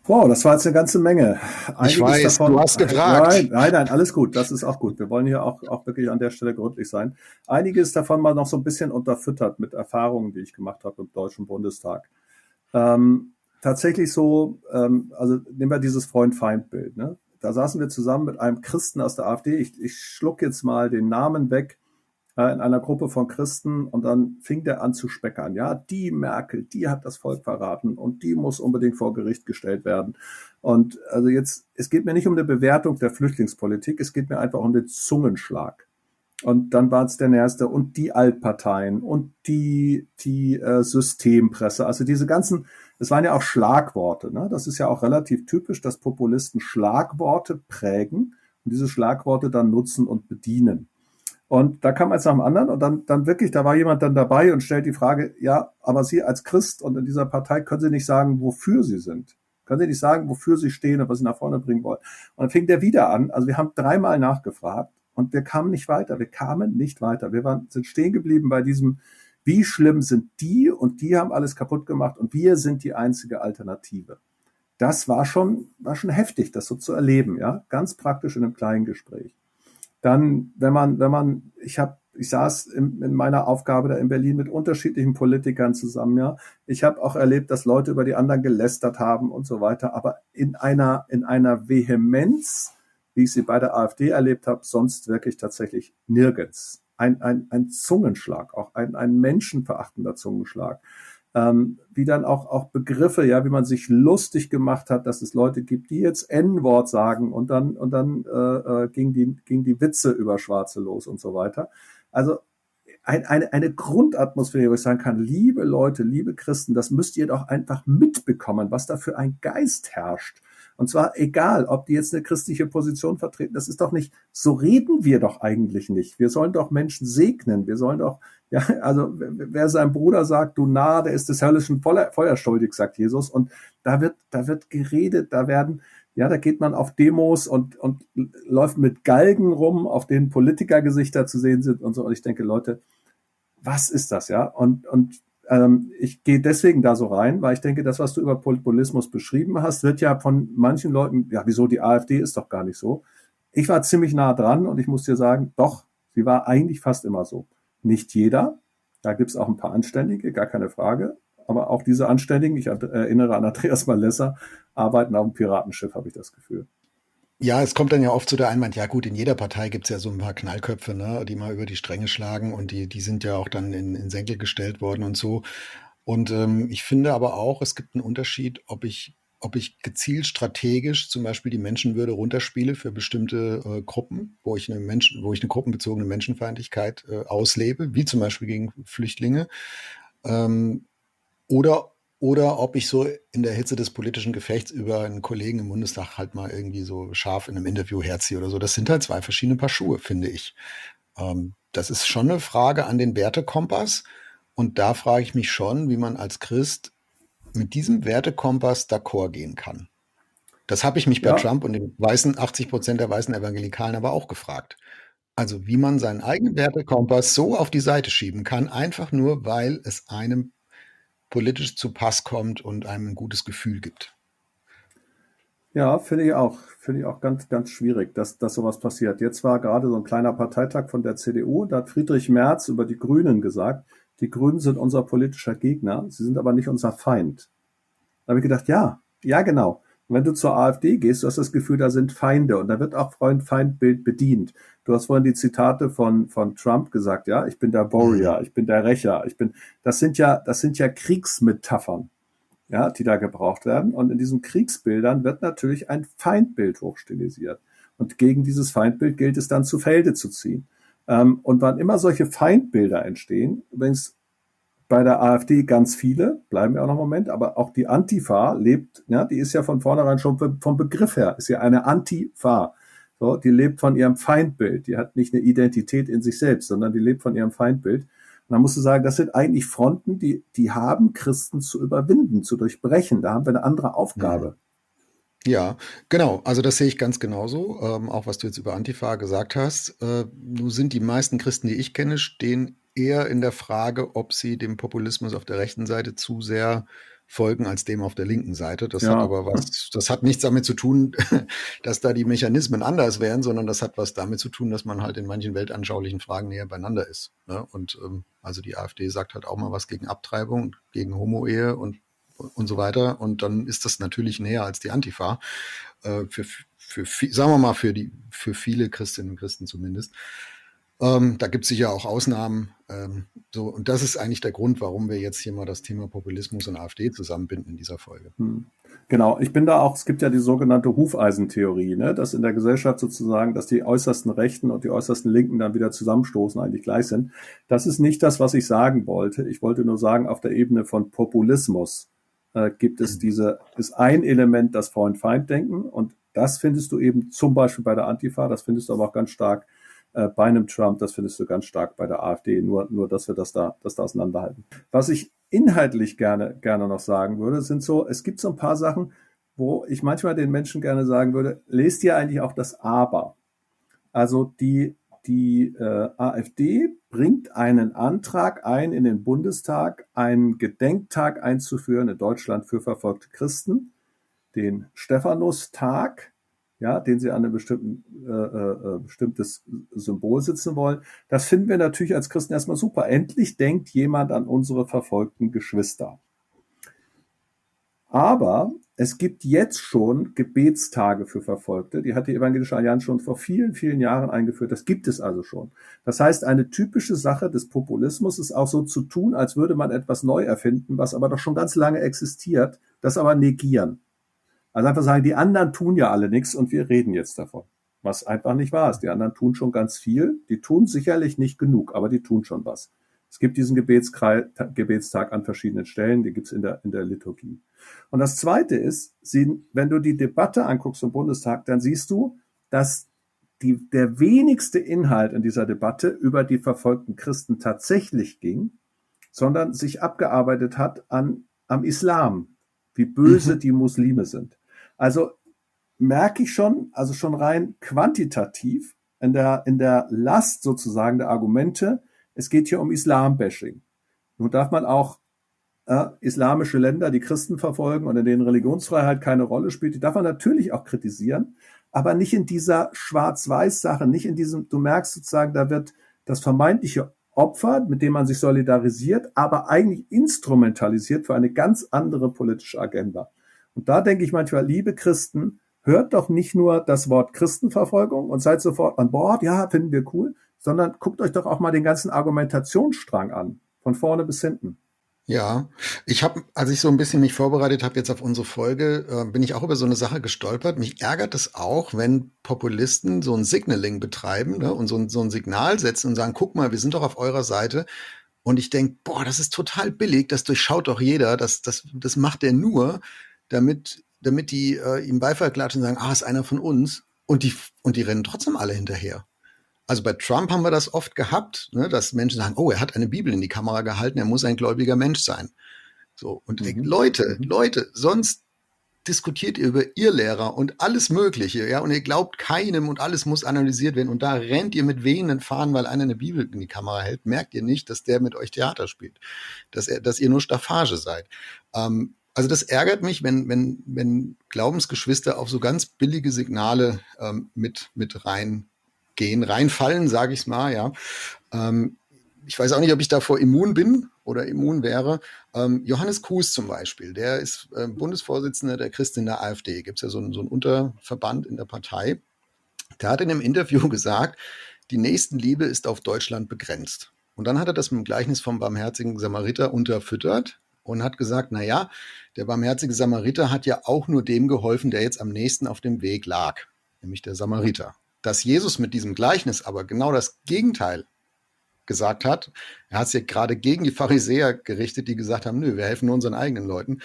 Wow, das war jetzt eine ganze Menge. Einiges ich weiß, davon, du hast gefragt. Nein, nein, nein, alles gut. Das ist auch gut. Wir wollen hier auch, auch wirklich an der Stelle gründlich sein. Einiges davon mal noch so ein bisschen unterfüttert mit Erfahrungen, die ich gemacht habe im Deutschen Bundestag. Ähm, tatsächlich so, ähm, also nehmen wir dieses Freund-Feind-Bild. Ne? Da saßen wir zusammen mit einem Christen aus der AfD. Ich, ich schluck jetzt mal den Namen weg äh, in einer Gruppe von Christen und dann fing der an zu speckern. Ja, die Merkel, die hat das Volk verraten und die muss unbedingt vor Gericht gestellt werden. Und also jetzt, es geht mir nicht um eine Bewertung der Flüchtlingspolitik, es geht mir einfach um den Zungenschlag. Und dann war es der Nächste und die Altparteien und die, die äh, Systempresse. Also diese ganzen, es waren ja auch Schlagworte. Ne? Das ist ja auch relativ typisch, dass Populisten Schlagworte prägen und diese Schlagworte dann nutzen und bedienen. Und da kam eins nach dem anderen und dann, dann wirklich, da war jemand dann dabei und stellt die Frage, ja, aber Sie als Christ und in dieser Partei können Sie nicht sagen, wofür Sie sind. Können Sie nicht sagen, wofür Sie stehen und was Sie nach vorne bringen wollen. Und dann fing der wieder an. Also wir haben dreimal nachgefragt und wir kamen nicht weiter. Wir kamen nicht weiter. Wir waren, sind stehen geblieben bei diesem, wie schlimm sind die und die haben alles kaputt gemacht und wir sind die einzige Alternative. Das war schon, war schon heftig, das so zu erleben, ja. Ganz praktisch in einem kleinen Gespräch. Dann, wenn man, wenn man, ich habe, ich saß in, in meiner Aufgabe da in Berlin mit unterschiedlichen Politikern zusammen, ja. Ich habe auch erlebt, dass Leute über die anderen gelästert haben und so weiter, aber in einer, in einer Vehemenz, wie ich sie bei der AfD erlebt habe, sonst wirklich tatsächlich nirgends. Ein, ein, ein Zungenschlag, auch ein, ein menschenverachtender Zungenschlag ähm, wie dann auch, auch Begriffe, ja, wie man sich lustig gemacht hat, dass es Leute gibt, die jetzt N-Wort sagen und dann, und dann äh, äh, ging, die, ging die Witze über Schwarze los und so weiter. Also ein, eine, eine Grundatmosphäre, wo ich sagen kann, liebe Leute, liebe Christen, das müsst ihr doch einfach mitbekommen, was da für ein Geist herrscht. Und zwar egal, ob die jetzt eine christliche Position vertreten, das ist doch nicht, so reden wir doch eigentlich nicht. Wir sollen doch Menschen segnen. Wir sollen doch, <laughs> ja, also wer seinem Bruder sagt, du nah, der ist des höllischen Feuer schuldig, sagt Jesus. Und da wird, da wird geredet, da werden, ja, da geht man auf Demos und, und läuft mit Galgen rum, auf denen Politikergesichter zu sehen sind und so. Und ich denke, Leute, was ist das, ja? Und, und ähm, ich gehe deswegen da so rein, weil ich denke, das, was du über Populismus beschrieben hast, wird ja von manchen Leuten, ja, wieso die AfD ist doch gar nicht so. Ich war ziemlich nah dran und ich muss dir sagen, doch, sie war eigentlich fast immer so. Nicht jeder, da gibt's auch ein paar Anständige, gar keine Frage. Aber auch diese Anständigen, ich erinnere an Andreas Malesser, arbeiten auf dem Piratenschiff, habe ich das Gefühl. Ja, es kommt dann ja oft zu der Einwand, ja gut, in jeder Partei gibt's ja so ein paar Knallköpfe, ne, die mal über die Stränge schlagen und die, die sind ja auch dann in, in Senkel gestellt worden und so. Und ähm, ich finde aber auch, es gibt einen Unterschied, ob ich, ob ich gezielt strategisch zum Beispiel die Menschenwürde runterspiele für bestimmte äh, Gruppen, wo ich eine Menschen, wo ich eine gruppenbezogene Menschenfeindlichkeit äh, auslebe, wie zum Beispiel gegen Flüchtlinge, ähm, oder oder ob ich so in der Hitze des politischen Gefechts über einen Kollegen im Bundestag halt mal irgendwie so scharf in einem Interview herziehe oder so. Das sind halt zwei verschiedene Paar Schuhe, finde ich. Ähm, das ist schon eine Frage an den Wertekompass. Und da frage ich mich schon, wie man als Christ mit diesem Wertekompass d'accord gehen kann. Das habe ich mich bei ja. Trump und den weißen 80 Prozent der weißen Evangelikalen aber auch gefragt. Also wie man seinen eigenen Wertekompass so auf die Seite schieben kann, einfach nur, weil es einem politisch zu Pass kommt und einem ein gutes Gefühl gibt. Ja, finde ich auch. Finde ich auch ganz, ganz schwierig, dass, dass sowas passiert. Jetzt war gerade so ein kleiner Parteitag von der CDU, da hat Friedrich Merz über die Grünen gesagt, die Grünen sind unser politischer Gegner, sie sind aber nicht unser Feind. Da habe ich gedacht, ja, ja, genau. Und wenn du zur AfD gehst, du hast das Gefühl, da sind Feinde und da wird auch Freund-Feind-Bild bedient. Du hast vorhin die Zitate von, von Trump gesagt, ja, ich bin der Warrior, mhm. ich bin der Rächer, ich bin, das sind ja, das sind ja Kriegsmetaphern, ja, die da gebraucht werden. Und in diesen Kriegsbildern wird natürlich ein Feindbild hochstilisiert. Und gegen dieses Feindbild gilt es dann zu Felde zu ziehen. Ähm, und wann immer solche Feindbilder entstehen, übrigens bei der AfD ganz viele, bleiben wir auch noch einen Moment, aber auch die Antifa lebt, ja, die ist ja von vornherein schon vom Begriff her, ist ja eine Antifa. So, die lebt von ihrem Feindbild. Die hat nicht eine Identität in sich selbst, sondern die lebt von ihrem Feindbild. Und dann musst du sagen, das sind eigentlich Fronten, die, die haben Christen zu überwinden, zu durchbrechen. Da haben wir eine andere Aufgabe. Ja, genau. Also das sehe ich ganz genauso. Ähm, auch was du jetzt über Antifa gesagt hast. Äh, nun sind die meisten Christen, die ich kenne, stehen eher in der Frage, ob sie dem Populismus auf der rechten Seite zu sehr folgen als dem auf der linken Seite. Das ja. hat aber was, das hat nichts damit zu tun, <laughs> dass da die Mechanismen anders wären, sondern das hat was damit zu tun, dass man halt in manchen weltanschaulichen Fragen näher beieinander ist. Ne? Und ähm, also die AfD sagt halt auch mal was gegen Abtreibung, gegen Homo-Ehe und und so weiter. Und dann ist das natürlich näher als die Antifa. Äh, für, für, sagen wir mal, für die, für viele Christinnen und Christen zumindest. Ähm, da gibt es sicher auch Ausnahmen. Ähm, so, und das ist eigentlich der Grund, warum wir jetzt hier mal das Thema Populismus und AfD zusammenbinden in dieser Folge. Hm. Genau, ich bin da auch, es gibt ja die sogenannte Hufeisentheorie, ne, dass in der Gesellschaft sozusagen, dass die äußersten Rechten und die äußersten Linken dann wieder zusammenstoßen, eigentlich gleich sind. Das ist nicht das, was ich sagen wollte. Ich wollte nur sagen, auf der Ebene von Populismus äh, gibt es diese, ist ein Element das Freund-Feind-Denken und das findest du eben zum Beispiel bei der Antifa, das findest du aber auch ganz stark äh, bei einem Trump, das findest du ganz stark bei der AfD, nur, nur dass wir das da, das da auseinanderhalten. Was ich inhaltlich gerne, gerne noch sagen würde, sind so, es gibt so ein paar Sachen, wo ich manchmal den Menschen gerne sagen würde, lest ihr eigentlich auch das Aber. Also die, die äh, AfD bringt einen Antrag ein in den Bundestag, einen Gedenktag einzuführen in Deutschland für verfolgte Christen, den Stephanustag, ja, den sie an einem bestimmten, äh, äh, äh, bestimmtes Symbol sitzen wollen. Das finden wir natürlich als Christen erstmal super. Endlich denkt jemand an unsere verfolgten Geschwister. Aber es gibt jetzt schon Gebetstage für Verfolgte. Die hat die Evangelische Allianz schon vor vielen, vielen Jahren eingeführt. Das gibt es also schon. Das heißt, eine typische Sache des Populismus ist auch so zu tun, als würde man etwas neu erfinden, was aber doch schon ganz lange existiert, das aber negieren. Also einfach sagen, die anderen tun ja alle nichts und wir reden jetzt davon. Was einfach nicht wahr ist. Die anderen tun schon ganz viel. Die tun sicherlich nicht genug, aber die tun schon was. Es gibt diesen Gebetstag an verschiedenen Stellen, die gibt es in der, in der Liturgie. Und das Zweite ist, wenn du die Debatte anguckst im Bundestag, dann siehst du, dass die, der wenigste Inhalt in dieser Debatte über die verfolgten Christen tatsächlich ging, sondern sich abgearbeitet hat an, am Islam, wie böse mhm. die Muslime sind. Also merke ich schon, also schon rein quantitativ in der, in der Last sozusagen der Argumente, es geht hier um Islam-Bashing. Nun darf man auch äh, islamische Länder, die Christen verfolgen und in denen Religionsfreiheit keine Rolle spielt, die darf man natürlich auch kritisieren, aber nicht in dieser Schwarz-Weiß-Sache, nicht in diesem, du merkst sozusagen, da wird das vermeintliche Opfer, mit dem man sich solidarisiert, aber eigentlich instrumentalisiert für eine ganz andere politische Agenda. Und da denke ich manchmal, liebe Christen, hört doch nicht nur das Wort Christenverfolgung und seid sofort an Bord, ja, finden wir cool, sondern guckt euch doch auch mal den ganzen Argumentationsstrang an, von vorne bis hinten. Ja, ich habe, als ich so ein bisschen mich vorbereitet habe jetzt auf unsere Folge, äh, bin ich auch über so eine Sache gestolpert. Mich ärgert es auch, wenn Populisten so ein Signaling betreiben ne, und so ein, so ein Signal setzen und sagen, guck mal, wir sind doch auf eurer Seite. Und ich denke, boah, das ist total billig, das durchschaut doch jeder, das, das, das macht er nur, damit, damit die äh, ihm Beifall klatschen und sagen, ah, ist einer von uns. Und die, und die rennen trotzdem alle hinterher. Also bei Trump haben wir das oft gehabt, ne, dass Menschen sagen, oh, er hat eine Bibel in die Kamera gehalten, er muss ein gläubiger Mensch sein. So, und mhm. Leute, mhm. Leute, sonst diskutiert ihr über ihr Lehrer und alles Mögliche, ja, und ihr glaubt keinem und alles muss analysiert werden und da rennt ihr mit wehenden Fahnen, weil einer eine Bibel in die Kamera hält, merkt ihr nicht, dass der mit euch Theater spielt, dass er, dass ihr nur Staffage seid. Ähm, also das ärgert mich, wenn, wenn, wenn Glaubensgeschwister auf so ganz billige Signale ähm, mit, mit reingehen, reinfallen, sage ich mal, ja. Ähm, ich weiß auch nicht, ob ich davor immun bin oder immun wäre. Ähm, Johannes Kuhs zum Beispiel, der ist äh, Bundesvorsitzender der Christen in der AfD. Gibt es ja so, einen, so einen Unterverband in der Partei. Der hat in einem Interview <laughs> gesagt, die Nächstenliebe ist auf Deutschland begrenzt. Und dann hat er das mit dem Gleichnis vom barmherzigen Samariter unterfüttert und hat gesagt, na ja, der barmherzige Samariter hat ja auch nur dem geholfen, der jetzt am nächsten auf dem Weg lag, nämlich der Samariter. Dass Jesus mit diesem Gleichnis aber genau das Gegenteil gesagt hat, er hat sich gerade gegen die Pharisäer gerichtet, die gesagt haben, nö, wir helfen nur unseren eigenen Leuten.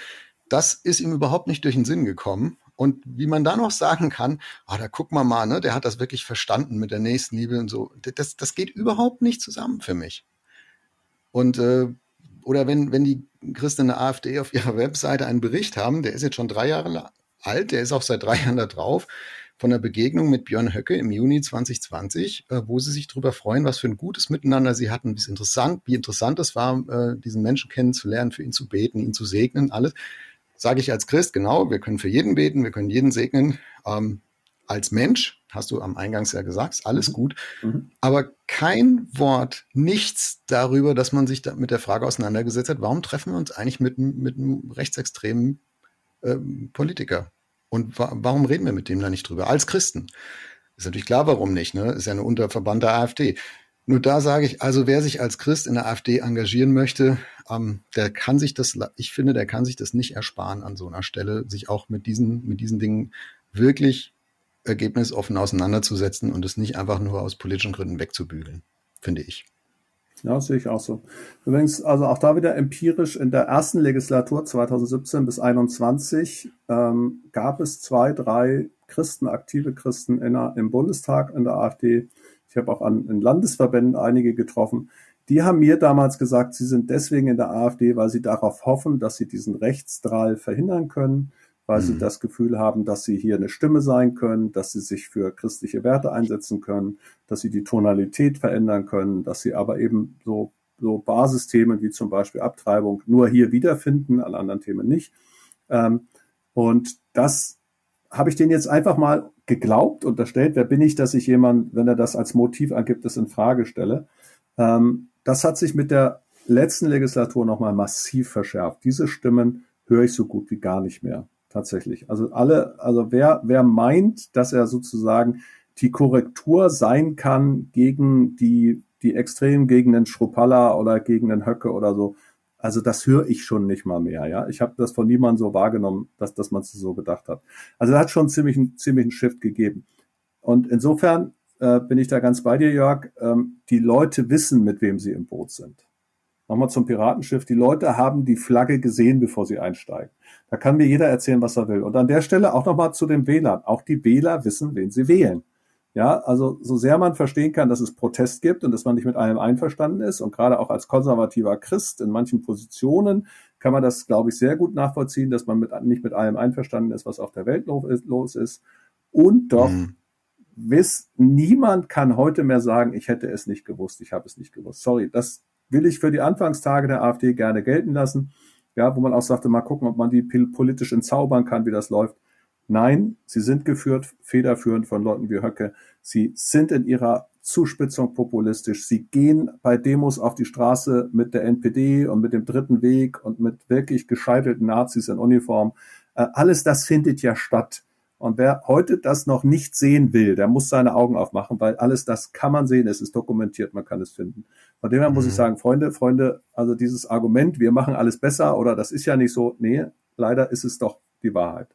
Das ist ihm überhaupt nicht durch den Sinn gekommen. Und wie man da noch sagen kann, ah, da guck mal mal, ne, der hat das wirklich verstanden mit der Nächstenliebe und so. Das, das geht überhaupt nicht zusammen für mich. Und äh, oder wenn, wenn die Christen der AfD auf <laughs> ihrer Webseite einen Bericht haben, der ist jetzt schon drei Jahre alt, der ist auch seit drei <laughs> Jahren da drauf, von der Begegnung mit Björn Höcke im Juni 2020, äh, wo sie sich darüber freuen, was für ein gutes Miteinander sie hatten, wie interessant, wie interessant es war, äh, diesen Menschen kennenzulernen, für ihn zu beten, ihn zu segnen, alles. Sage ich als Christ, genau, wir können für jeden beten, wir können jeden segnen. Ähm, als Mensch, hast du am Eingangs ja gesagt, alles mhm. gut, mhm. aber kein Wort, nichts darüber, dass man sich da mit der Frage auseinandergesetzt hat, warum treffen wir uns eigentlich mit, mit einem rechtsextremen äh, Politiker? Und wa warum reden wir mit dem da nicht drüber? Als Christen. Ist natürlich klar, warum nicht, ne? Ist ja eine Unterverband der AfD. Nur da sage ich, also wer sich als Christ in der AfD engagieren möchte, ähm, der kann sich das, ich finde, der kann sich das nicht ersparen an so einer Stelle, sich auch mit diesen, mit diesen Dingen wirklich ergebnisoffen auseinanderzusetzen und es nicht einfach nur aus politischen Gründen wegzubügeln, finde ich. Ja, sehe ich auch so. Übrigens, also auch da wieder empirisch in der ersten Legislatur 2017 bis 2021 ähm, gab es zwei, drei Christen, aktive Christen in im Bundestag in der AfD. Ich habe auch an in Landesverbänden einige getroffen. Die haben mir damals gesagt, sie sind deswegen in der AfD, weil sie darauf hoffen, dass sie diesen Rechtsdrall verhindern können weil mhm. sie das Gefühl haben, dass sie hier eine Stimme sein können, dass sie sich für christliche Werte einsetzen können, dass sie die Tonalität verändern können, dass sie aber eben so, so Basisthemen wie zum Beispiel Abtreibung nur hier wiederfinden, alle anderen Themen nicht. Ähm, und das habe ich denen jetzt einfach mal geglaubt, unterstellt. Wer bin ich, dass ich jemand, wenn er das als Motiv angibt, das in Frage stelle? Ähm, das hat sich mit der letzten Legislatur nochmal massiv verschärft. Diese Stimmen höre ich so gut wie gar nicht mehr tatsächlich. Also alle, also wer, wer meint, dass er sozusagen die Korrektur sein kann gegen die, die Extremen, gegen den Schruppalla oder gegen den Höcke oder so, also das höre ich schon nicht mal mehr, ja. Ich habe das von niemandem so wahrgenommen, dass, dass man es so gedacht hat. Also da hat schon ziemlich, einen ziemlichen Shift gegeben. Und insofern äh, bin ich da ganz bei dir, Jörg. Ähm, die Leute wissen, mit wem sie im Boot sind. Nochmal zum Piratenschiff. Die Leute haben die Flagge gesehen, bevor sie einsteigen. Da kann mir jeder erzählen, was er will. Und an der Stelle auch nochmal zu den Wählern. Auch die Wähler wissen, wen sie wählen. Ja, also so sehr man verstehen kann, dass es Protest gibt und dass man nicht mit allem einverstanden ist und gerade auch als konservativer Christ in manchen Positionen kann man das, glaube ich, sehr gut nachvollziehen, dass man mit, nicht mit allem einverstanden ist, was auf der Welt los ist. Und doch, mhm. wiss, niemand kann heute mehr sagen, ich hätte es nicht gewusst, ich habe es nicht gewusst. Sorry, das will ich für die Anfangstage der AfD gerne gelten lassen ja, wo man auch sagte, mal gucken, ob man die politisch entzaubern kann, wie das läuft. Nein, sie sind geführt, federführend von Leuten wie Höcke. Sie sind in ihrer Zuspitzung populistisch. Sie gehen bei Demos auf die Straße mit der NPD und mit dem dritten Weg und mit wirklich gescheitelten Nazis in Uniform. Äh, alles das findet ja statt. Und wer heute das noch nicht sehen will, der muss seine Augen aufmachen, weil alles das kann man sehen, es ist dokumentiert, man kann es finden. Von dem her muss ich mhm. sagen, Freunde, Freunde, also dieses Argument, wir machen alles besser oder das ist ja nicht so, nee, leider ist es doch die Wahrheit.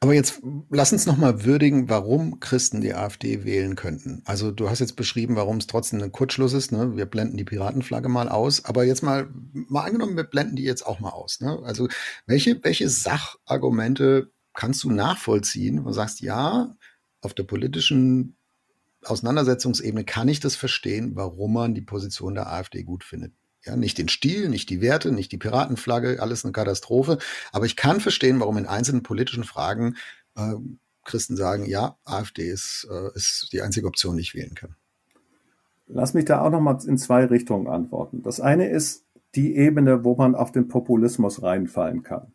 Aber jetzt lass uns nochmal würdigen, warum Christen die AfD wählen könnten. Also du hast jetzt beschrieben, warum es trotzdem ein Kurzschluss ist. Ne? Wir blenden die Piratenflagge mal aus. Aber jetzt mal, mal angenommen, wir blenden die jetzt auch mal aus. Ne? Also welche, welche Sachargumente kannst du nachvollziehen und sagst, ja, auf der politischen Auseinandersetzungsebene kann ich das verstehen, warum man die Position der AfD gut findet. Ja, nicht den Stil, nicht die Werte, nicht die Piratenflagge, alles eine Katastrophe. Aber ich kann verstehen, warum in einzelnen politischen Fragen äh, Christen sagen, ja, AfD ist, äh, ist die einzige Option, die ich wählen kann. Lass mich da auch noch mal in zwei Richtungen antworten. Das eine ist die Ebene, wo man auf den Populismus reinfallen kann.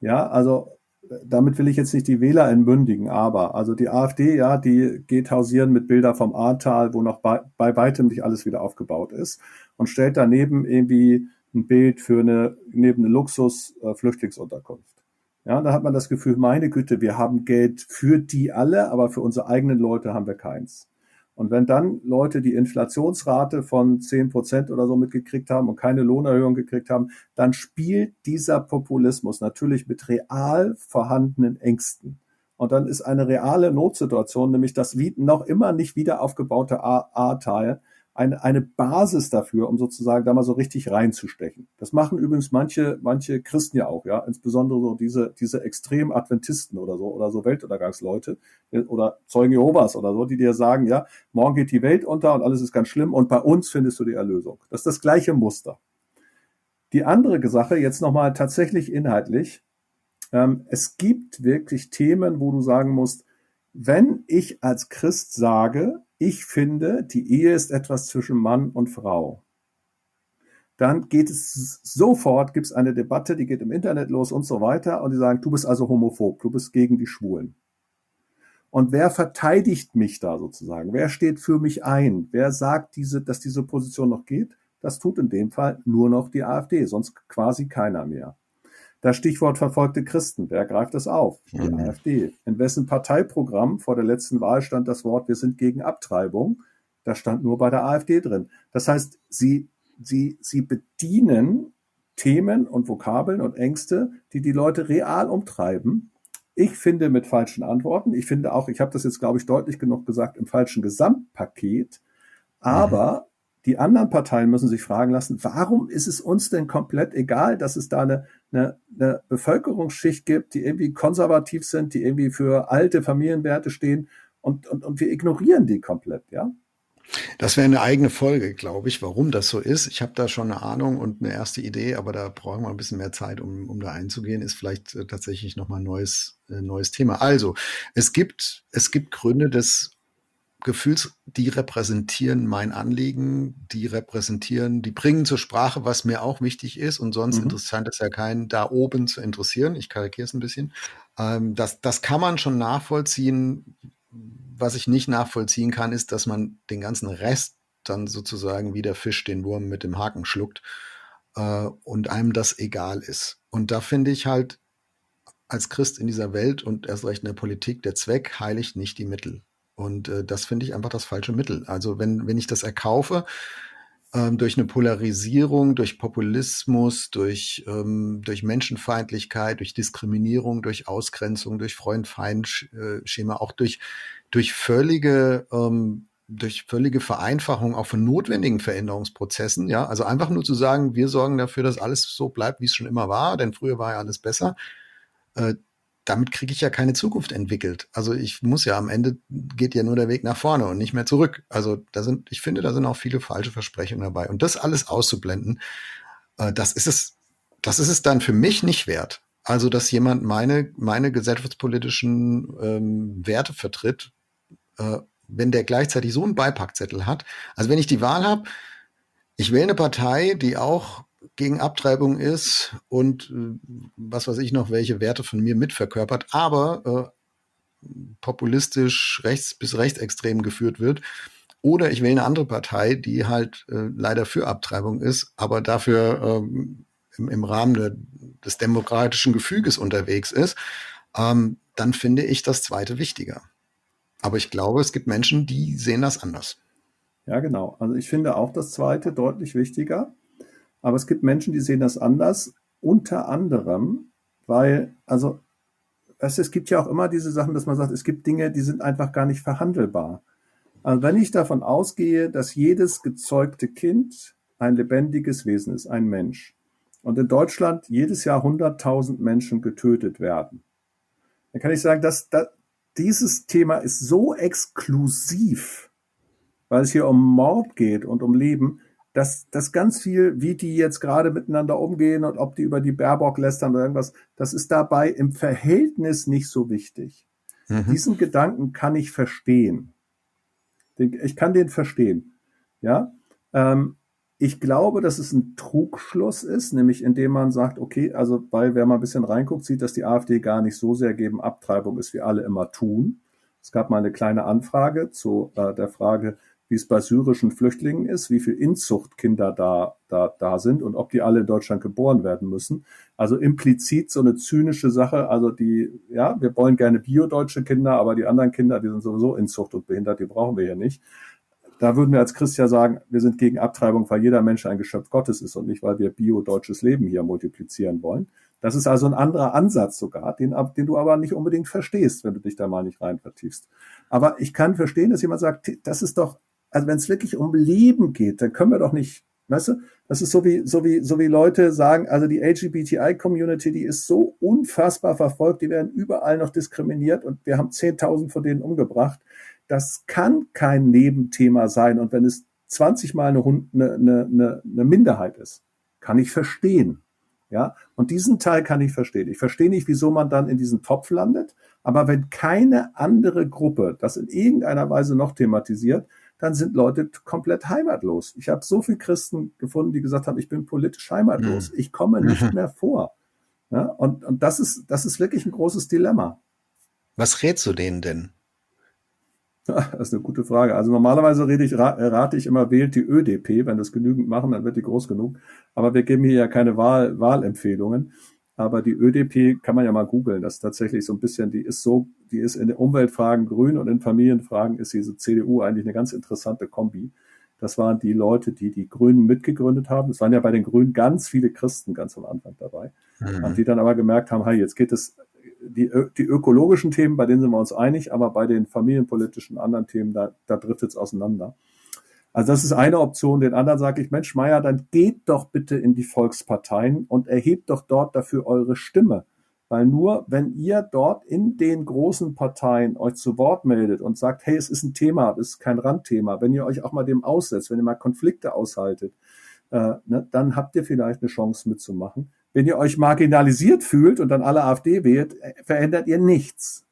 Ja, also damit will ich jetzt nicht die Wähler entmündigen, aber also die AfD, ja, die geht hausieren mit Bilder vom Ahrtal, wo noch bei, bei weitem nicht alles wieder aufgebaut ist und stellt daneben irgendwie ein Bild für eine, neben eine Luxus-Flüchtlingsunterkunft. Äh, ja, da hat man das Gefühl, meine Güte, wir haben Geld für die alle, aber für unsere eigenen Leute haben wir keins. Und wenn dann Leute die Inflationsrate von zehn Prozent oder so mitgekriegt haben und keine Lohnerhöhung gekriegt haben, dann spielt dieser Populismus natürlich mit real vorhandenen Ängsten. Und dann ist eine reale Notsituation, nämlich das noch immer nicht wieder aufgebaute A-Teil, eine, eine Basis dafür, um sozusagen da mal so richtig reinzustechen. Das machen übrigens manche, manche Christen ja auch, ja, insbesondere so diese, diese extrem Adventisten oder so, oder so Weltuntergangsleute oder Zeugen Jehovas oder so, die dir sagen, ja, morgen geht die Welt unter und alles ist ganz schlimm und bei uns findest du die Erlösung. Das ist das gleiche Muster. Die andere Sache, jetzt nochmal tatsächlich inhaltlich, ähm, es gibt wirklich Themen, wo du sagen musst, wenn ich als Christ sage, ich finde, die Ehe ist etwas zwischen Mann und Frau, dann geht es sofort, gibt es eine Debatte, die geht im Internet los und so weiter und die sagen, du bist also homophob, du bist gegen die Schwulen. Und wer verteidigt mich da sozusagen? Wer steht für mich ein? Wer sagt, diese, dass diese Position noch geht? Das tut in dem Fall nur noch die AfD, sonst quasi keiner mehr. Das Stichwort verfolgte Christen, wer greift das auf? Die mhm. AfD. In wessen Parteiprogramm vor der letzten Wahl stand das Wort, wir sind gegen Abtreibung? da stand nur bei der AfD drin. Das heißt, sie, sie, sie bedienen Themen und Vokabeln und Ängste, die die Leute real umtreiben. Ich finde mit falschen Antworten. Ich finde auch, ich habe das jetzt, glaube ich, deutlich genug gesagt, im falschen Gesamtpaket. Aber mhm. die anderen Parteien müssen sich fragen lassen, warum ist es uns denn komplett egal, dass es da eine, eine, eine Bevölkerungsschicht gibt, die irgendwie konservativ sind, die irgendwie für alte Familienwerte stehen und, und, und wir ignorieren die komplett, ja? Das wäre eine eigene Folge, glaube ich, warum das so ist. Ich habe da schon eine Ahnung und eine erste Idee, aber da brauchen wir ein bisschen mehr Zeit, um, um da einzugehen. Ist vielleicht äh, tatsächlich nochmal ein neues, äh, neues Thema. Also, es gibt, es gibt Gründe des Gefühls, die repräsentieren mein Anliegen, die repräsentieren, die bringen zur Sprache, was mir auch wichtig ist. Und sonst mhm. interessant ist ja keinen da oben zu interessieren. Ich karikiere es ein bisschen. Ähm, das, das kann man schon nachvollziehen. Was ich nicht nachvollziehen kann, ist, dass man den ganzen Rest dann sozusagen wie der Fisch den Wurm mit dem Haken schluckt äh, und einem das egal ist. Und da finde ich halt als Christ in dieser Welt und erst recht in der Politik, der Zweck heiligt nicht die Mittel. Und äh, das finde ich einfach das falsche Mittel. Also wenn, wenn ich das erkaufe, ähm, durch eine Polarisierung, durch Populismus, durch, ähm, durch Menschenfeindlichkeit, durch Diskriminierung, durch Ausgrenzung, durch Freund-Feind-Schema, auch durch, durch völlige, ähm, durch völlige Vereinfachung auch von notwendigen Veränderungsprozessen, ja, also einfach nur zu sagen, wir sorgen dafür, dass alles so bleibt, wie es schon immer war, denn früher war ja alles besser. Äh, damit kriege ich ja keine Zukunft entwickelt. Also ich muss ja am Ende geht ja nur der Weg nach vorne und nicht mehr zurück. Also da sind, ich finde, da sind auch viele falsche Versprechungen dabei. Und das alles auszublenden, äh, das ist es, das ist es dann für mich nicht wert. Also, dass jemand meine, meine gesellschaftspolitischen ähm, Werte vertritt, äh, wenn der gleichzeitig so einen Beipackzettel hat. Also wenn ich die Wahl habe, ich wähle eine Partei, die auch gegen Abtreibung ist und äh, was weiß ich noch, welche Werte von mir mitverkörpert, aber äh, populistisch rechts bis rechtsextrem geführt wird. Oder ich wähle eine andere Partei, die halt äh, leider für Abtreibung ist, aber dafür ähm, im, im Rahmen de, des demokratischen Gefüges unterwegs ist, ähm, dann finde ich das zweite wichtiger. Aber ich glaube, es gibt Menschen, die sehen das anders. Ja, genau. Also ich finde auch das zweite deutlich wichtiger. Aber es gibt Menschen, die sehen das anders, unter anderem, weil, also, du, es gibt ja auch immer diese Sachen, dass man sagt, es gibt Dinge, die sind einfach gar nicht verhandelbar. Also wenn ich davon ausgehe, dass jedes gezeugte Kind ein lebendiges Wesen ist, ein Mensch, und in Deutschland jedes Jahr 100.000 Menschen getötet werden, dann kann ich sagen, dass, dass dieses Thema ist so exklusiv, weil es hier um Mord geht und um Leben, dass das ganz viel, wie die jetzt gerade miteinander umgehen und ob die über die Baerbock lästern oder irgendwas, das ist dabei im Verhältnis nicht so wichtig. Mhm. Diesen Gedanken kann ich verstehen. Ich kann den verstehen. Ja. Ähm, ich glaube, dass es ein Trugschluss ist, nämlich indem man sagt, okay, also weil wer mal ein bisschen reinguckt, sieht, dass die AfD gar nicht so sehr gegen Abtreibung ist, wie alle immer tun. Es gab mal eine kleine Anfrage zu äh, der Frage, wie es bei syrischen Flüchtlingen ist, wie viel Inzuchtkinder da, da, da sind und ob die alle in Deutschland geboren werden müssen. Also implizit so eine zynische Sache. Also die, ja, wir wollen gerne biodeutsche Kinder, aber die anderen Kinder, die sind sowieso Inzucht und behindert, die brauchen wir ja nicht. Da würden wir als Christian sagen, wir sind gegen Abtreibung, weil jeder Mensch ein Geschöpf Gottes ist und nicht, weil wir biodeutsches Leben hier multiplizieren wollen. Das ist also ein anderer Ansatz sogar, den, den du aber nicht unbedingt verstehst, wenn du dich da mal nicht rein vertiefst. Aber ich kann verstehen, dass jemand sagt, das ist doch also wenn es wirklich um Leben geht, dann können wir doch nicht, weißt du, das ist so wie, so wie, so wie Leute sagen, also die LGBTI-Community, die ist so unfassbar verfolgt, die werden überall noch diskriminiert und wir haben 10.000 von denen umgebracht. Das kann kein Nebenthema sein. Und wenn es 20 Mal eine, eine, eine, eine Minderheit ist, kann ich verstehen. Ja, und diesen Teil kann ich verstehen. Ich verstehe nicht, wieso man dann in diesen Topf landet. Aber wenn keine andere Gruppe das in irgendeiner Weise noch thematisiert, dann sind Leute komplett heimatlos. Ich habe so viele Christen gefunden, die gesagt haben, ich bin politisch heimatlos, mhm. ich komme nicht mhm. mehr vor. Ja, und, und das ist, das ist wirklich ein großes Dilemma. Was rätst du denen denn? <laughs> Das ist eine gute Frage. Also normalerweise rede ich, rate ich immer, wählt die ÖDP. Wenn das genügend machen, dann wird die groß genug. Aber wir geben hier ja keine Wahl, Wahlempfehlungen. Aber die ÖDP kann man ja mal googeln. Das ist tatsächlich so ein bisschen, die ist so, die ist in Umweltfragen grün und in Familienfragen ist diese CDU eigentlich eine ganz interessante Kombi. Das waren die Leute, die die Grünen mitgegründet haben. Es waren ja bei den Grünen ganz viele Christen ganz am Anfang dabei. Mhm. Und die dann aber gemerkt haben, hey, jetzt geht es, die, die ökologischen Themen, bei denen sind wir uns einig, aber bei den familienpolitischen anderen Themen, da, da driftet es auseinander. Also das ist eine Option. Den anderen sage ich, Mensch, Meier, dann geht doch bitte in die Volksparteien und erhebt doch dort dafür eure Stimme. Weil nur wenn ihr dort in den großen Parteien euch zu Wort meldet und sagt, hey, es ist ein Thema, es ist kein Randthema, wenn ihr euch auch mal dem aussetzt, wenn ihr mal Konflikte aushaltet, äh, ne, dann habt ihr vielleicht eine Chance mitzumachen. Wenn ihr euch marginalisiert fühlt und dann alle AfD wählt, äh, verändert ihr nichts.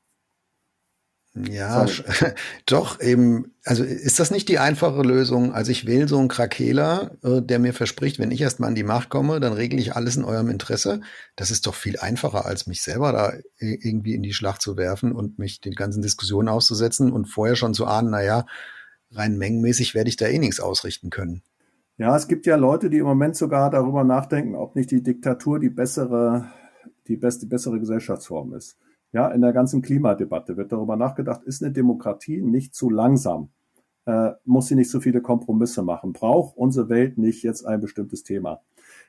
Ja, <laughs> doch eben. Also ist das nicht die einfache Lösung? Also ich wähle so einen Krakela, äh, der mir verspricht, wenn ich erst mal an die Macht komme, dann regle ich alles in eurem Interesse. Das ist doch viel einfacher, als mich selber da irgendwie in die Schlacht zu werfen und mich den ganzen Diskussionen auszusetzen und vorher schon zu ahnen, na ja, rein mengenmäßig werde ich da eh nichts ausrichten können. Ja, es gibt ja Leute, die im Moment sogar darüber nachdenken, ob nicht die Diktatur die bessere, die beste, bessere Gesellschaftsform ist. Ja, in der ganzen Klimadebatte wird darüber nachgedacht, ist eine Demokratie nicht zu langsam? Äh, muss sie nicht so viele Kompromisse machen? Braucht unsere Welt nicht jetzt ein bestimmtes Thema?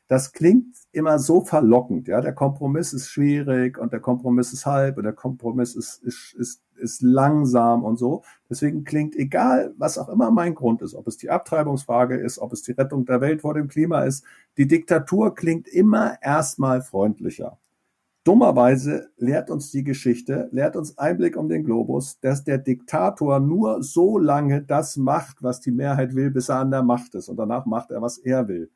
Das klingt immer so verlockend. Ja, der Kompromiss ist schwierig und der Kompromiss ist halb und der Kompromiss ist, ist, ist, ist langsam und so. Deswegen klingt egal, was auch immer mein Grund ist, ob es die Abtreibungsfrage ist, ob es die Rettung der Welt vor dem Klima ist, die Diktatur klingt immer erstmal freundlicher. Dummerweise lehrt uns die Geschichte, lehrt uns Einblick um den Globus, dass der Diktator nur so lange das macht, was die Mehrheit will, bis er an der Macht ist. Und danach macht er, was er will.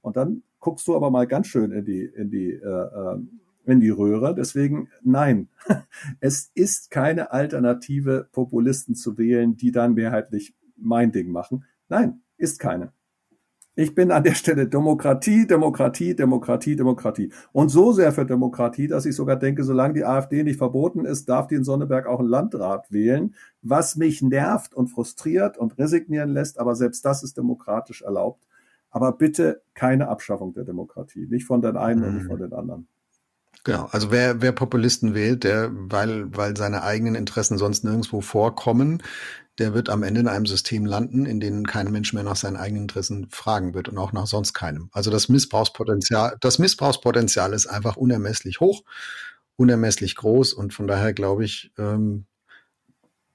Und dann guckst du aber mal ganz schön in die, in die, äh, äh in die Röhre. Deswegen nein, <laughs> es ist keine Alternative, Populisten zu wählen, die dann mehrheitlich mein Ding machen. Nein, ist keine. Ich bin an der Stelle Demokratie, Demokratie, Demokratie, Demokratie. Und so sehr für Demokratie, dass ich sogar denke, solange die AfD nicht verboten ist, darf die in Sonneberg auch einen Landrat wählen, was mich nervt und frustriert und resignieren lässt. Aber selbst das ist demokratisch erlaubt. Aber bitte keine Abschaffung der Demokratie. Nicht von den einen mhm. und nicht von den anderen. Genau, also wer, wer Populisten wählt, der, weil, weil seine eigenen Interessen sonst nirgendwo vorkommen, der wird am Ende in einem System landen, in dem kein Mensch mehr nach seinen eigenen Interessen fragen wird und auch nach sonst keinem. Also das Missbrauchspotenzial, das Missbrauchspotenzial ist einfach unermesslich hoch, unermesslich groß und von daher glaube ich, ähm,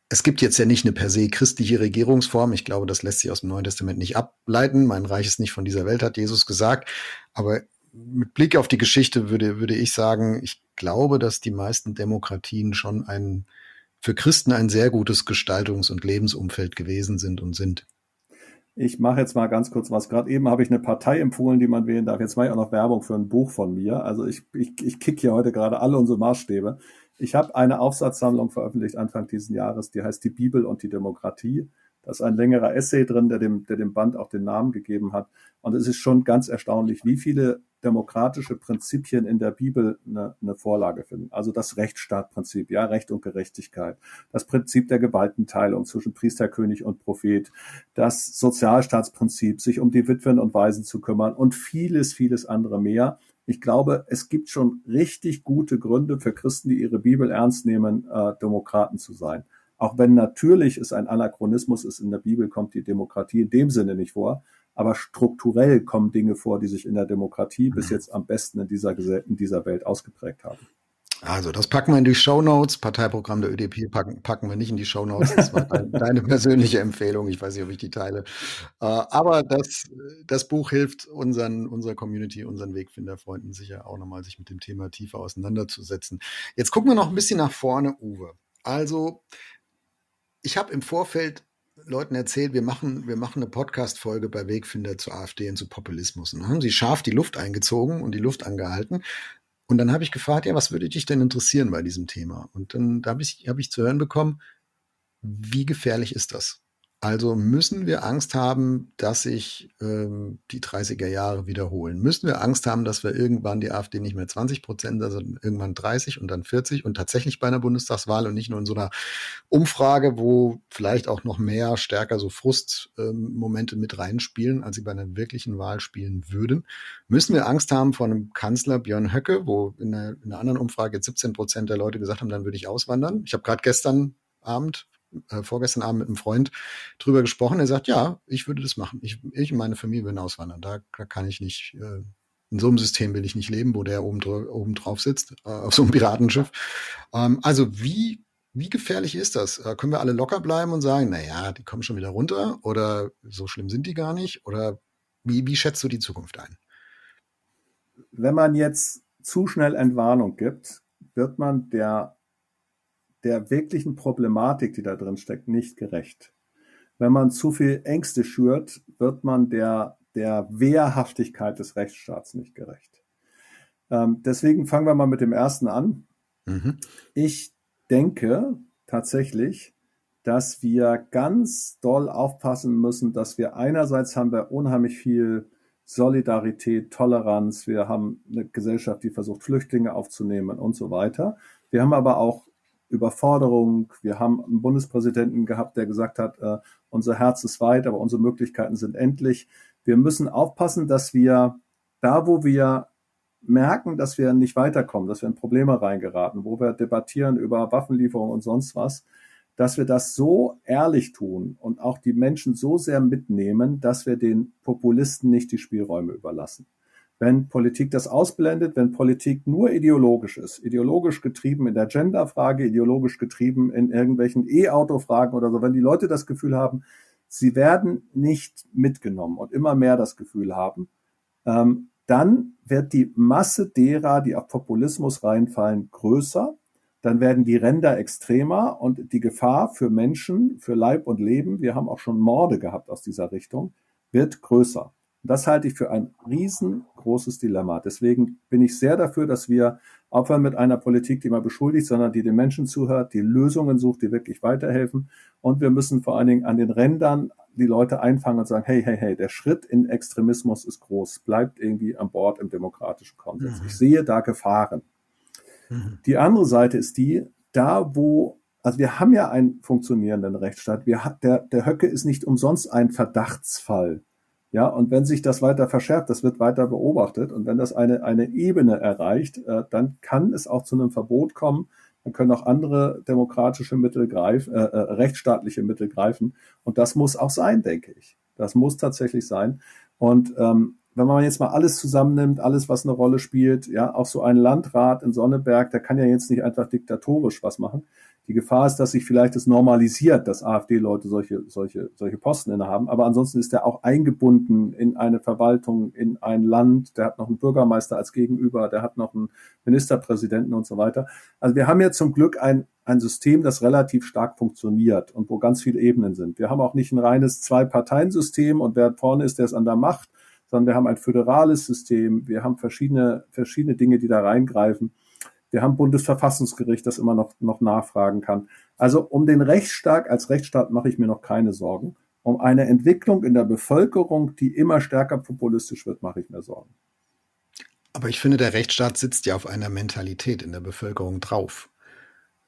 es gibt jetzt ja nicht eine per se christliche Regierungsform. Ich glaube, das lässt sich aus dem Neuen Testament nicht ableiten. Mein Reich ist nicht von dieser Welt, hat Jesus gesagt. Aber mit Blick auf die Geschichte würde, würde ich sagen, ich glaube, dass die meisten Demokratien schon ein, für Christen ein sehr gutes Gestaltungs- und Lebensumfeld gewesen sind und sind. Ich mache jetzt mal ganz kurz was. Gerade eben habe ich eine Partei empfohlen, die man wählen darf. Jetzt mache ich auch noch Werbung für ein Buch von mir. Also ich, ich, ich kick hier heute gerade alle unsere Maßstäbe. Ich habe eine Aufsatzsammlung veröffentlicht Anfang dieses Jahres, die heißt Die Bibel und die Demokratie. Da ist ein längerer Essay drin, der dem, der dem Band auch den Namen gegeben hat. Und es ist schon ganz erstaunlich, wie viele demokratische Prinzipien in der Bibel eine, eine Vorlage finden. Also das Rechtsstaatprinzip, ja, Recht und Gerechtigkeit, das Prinzip der Gewaltenteilung zwischen Priester, König und Prophet, das Sozialstaatsprinzip, sich um die Witwen und Waisen zu kümmern und vieles, vieles andere mehr. Ich glaube, es gibt schon richtig gute Gründe für Christen, die ihre Bibel ernst nehmen, äh, Demokraten zu sein. Auch wenn natürlich es ein Anachronismus ist, in der Bibel kommt die Demokratie in dem Sinne nicht vor, aber strukturell kommen Dinge vor, die sich in der Demokratie bis mhm. jetzt am besten in dieser, in dieser Welt ausgeprägt haben. Also, das packen wir in die Show Notes. Parteiprogramm der ÖDP packen, packen wir nicht in die Show Notes. Das war <laughs> deine persönliche Empfehlung. Ich weiß nicht, ob ich die teile. Äh, aber das, das Buch hilft unseren, unserer Community, unseren Wegfinderfreunden sicher auch nochmal, sich mit dem Thema tiefer auseinanderzusetzen. Jetzt gucken wir noch ein bisschen nach vorne, Uwe. Also, ich habe im Vorfeld Leuten erzählt, wir machen, wir machen eine Podcast-Folge bei Wegfinder zur AfD und zu Populismus. Und dann haben sie scharf die Luft eingezogen und die Luft angehalten. Und dann habe ich gefragt, ja, was würde dich denn interessieren bei diesem Thema? Und dann da habe ich, hab ich zu hören bekommen, wie gefährlich ist das? Also müssen wir Angst haben, dass sich ähm, die 30er Jahre wiederholen? Müssen wir Angst haben, dass wir irgendwann die AfD nicht mehr 20 Prozent, also irgendwann 30 und dann 40 und tatsächlich bei einer Bundestagswahl und nicht nur in so einer Umfrage, wo vielleicht auch noch mehr stärker so Frustmomente ähm, mit reinspielen, als sie bei einer wirklichen Wahl spielen würden? Müssen wir Angst haben vor einem Kanzler Björn Höcke, wo in einer, in einer anderen Umfrage 17 Prozent der Leute gesagt haben, dann würde ich auswandern? Ich habe gerade gestern Abend äh, vorgestern Abend mit einem Freund drüber gesprochen. Er sagt, ja, ich würde das machen. Ich, ich und meine Familie würden auswandern. Da, da kann ich nicht, äh, in so einem System will ich nicht leben, wo der oben, oben drauf sitzt, äh, auf so einem Piratenschiff. Ähm, also wie, wie gefährlich ist das? Äh, können wir alle locker bleiben und sagen, na ja, die kommen schon wieder runter oder so schlimm sind die gar nicht? Oder wie, wie schätzt du die Zukunft ein? Wenn man jetzt zu schnell Entwarnung gibt, wird man der der wirklichen Problematik, die da drin steckt, nicht gerecht. Wenn man zu viel Ängste schürt, wird man der, der Wehrhaftigkeit des Rechtsstaats nicht gerecht. Ähm, deswegen fangen wir mal mit dem ersten an. Mhm. Ich denke tatsächlich, dass wir ganz doll aufpassen müssen, dass wir einerseits haben wir unheimlich viel Solidarität, Toleranz, wir haben eine Gesellschaft, die versucht, Flüchtlinge aufzunehmen und so weiter. Wir haben aber auch Überforderung. Wir haben einen Bundespräsidenten gehabt, der gesagt hat, äh, unser Herz ist weit, aber unsere Möglichkeiten sind endlich. Wir müssen aufpassen, dass wir da, wo wir merken, dass wir nicht weiterkommen, dass wir in Probleme reingeraten, wo wir debattieren über Waffenlieferungen und sonst was, dass wir das so ehrlich tun und auch die Menschen so sehr mitnehmen, dass wir den Populisten nicht die Spielräume überlassen wenn Politik das ausblendet, wenn Politik nur ideologisch ist, ideologisch getrieben in der Genderfrage, ideologisch getrieben in irgendwelchen E-Auto-Fragen oder so, wenn die Leute das Gefühl haben, sie werden nicht mitgenommen und immer mehr das Gefühl haben, ähm, dann wird die Masse derer, die auf Populismus reinfallen, größer. Dann werden die Ränder extremer und die Gefahr für Menschen, für Leib und Leben, wir haben auch schon Morde gehabt aus dieser Richtung, wird größer. Das halte ich für ein riesengroßes Dilemma. Deswegen bin ich sehr dafür, dass wir aufhören mit einer Politik, die man beschuldigt, sondern die den Menschen zuhört, die Lösungen sucht, die wirklich weiterhelfen. Und wir müssen vor allen Dingen an den Rändern die Leute einfangen und sagen, hey, hey, hey, der Schritt in Extremismus ist groß, bleibt irgendwie an Bord im demokratischen Konsens. Mhm. Ich sehe da Gefahren. Mhm. Die andere Seite ist die, da wo also wir haben ja einen funktionierenden Rechtsstaat. Wir, der, der Höcke ist nicht umsonst ein Verdachtsfall. Ja, und wenn sich das weiter verschärft, das wird weiter beobachtet. Und wenn das eine, eine Ebene erreicht, äh, dann kann es auch zu einem Verbot kommen. Dann können auch andere demokratische Mittel greifen, äh, äh, rechtsstaatliche Mittel greifen. Und das muss auch sein, denke ich. Das muss tatsächlich sein. Und ähm, wenn man jetzt mal alles zusammennimmt, alles, was eine Rolle spielt, ja, auch so ein Landrat in Sonneberg, der kann ja jetzt nicht einfach diktatorisch was machen. Die Gefahr ist, dass sich vielleicht das normalisiert, dass AfD-Leute solche, solche, solche Posten innehaben. Aber ansonsten ist er auch eingebunden in eine Verwaltung, in ein Land. Der hat noch einen Bürgermeister als Gegenüber, der hat noch einen Ministerpräsidenten und so weiter. Also wir haben ja zum Glück ein, ein System, das relativ stark funktioniert und wo ganz viele Ebenen sind. Wir haben auch nicht ein reines Zwei-Parteien-System und wer vorne ist, der ist an der Macht, sondern wir haben ein föderales System. Wir haben verschiedene, verschiedene Dinge, die da reingreifen. Wir haben Bundesverfassungsgericht, das immer noch, noch nachfragen kann. Also um den Rechtsstaat als Rechtsstaat mache ich mir noch keine Sorgen. Um eine Entwicklung in der Bevölkerung, die immer stärker populistisch wird, mache ich mir Sorgen. Aber ich finde, der Rechtsstaat sitzt ja auf einer Mentalität in der Bevölkerung drauf.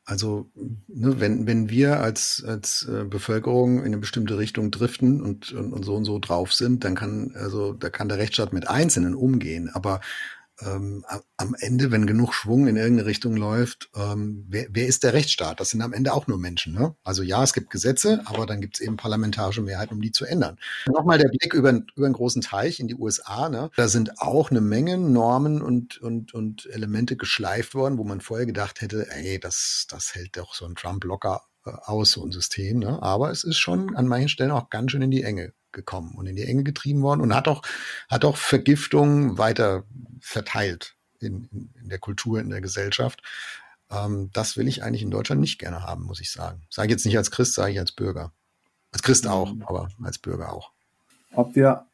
Also, ne, wenn, wenn wir als, als äh, Bevölkerung in eine bestimmte Richtung driften und, und, und so und so drauf sind, dann kann, also, da kann der Rechtsstaat mit Einzelnen umgehen. Aber ähm, am Ende, wenn genug Schwung in irgendeine Richtung läuft, ähm, wer, wer ist der Rechtsstaat? Das sind am Ende auch nur Menschen. Ne? Also ja, es gibt Gesetze, aber dann gibt es eben parlamentarische Mehrheiten, um die zu ändern. Nochmal der Blick über, über einen großen Teich in die USA. Ne? Da sind auch eine Menge Normen und, und, und Elemente geschleift worden, wo man vorher gedacht hätte, ey, das, das hält doch so ein Trump locker äh, aus, so ein System. Ne? Aber es ist schon an manchen Stellen auch ganz schön in die Enge gekommen und in die Enge getrieben worden und hat auch, hat auch Vergiftung weiter verteilt in, in, in der Kultur, in der Gesellschaft. Ähm, das will ich eigentlich in Deutschland nicht gerne haben, muss ich sagen. Sage jetzt nicht als Christ, sage ich als Bürger. Als Christ mhm. auch, aber als Bürger auch. Ob wir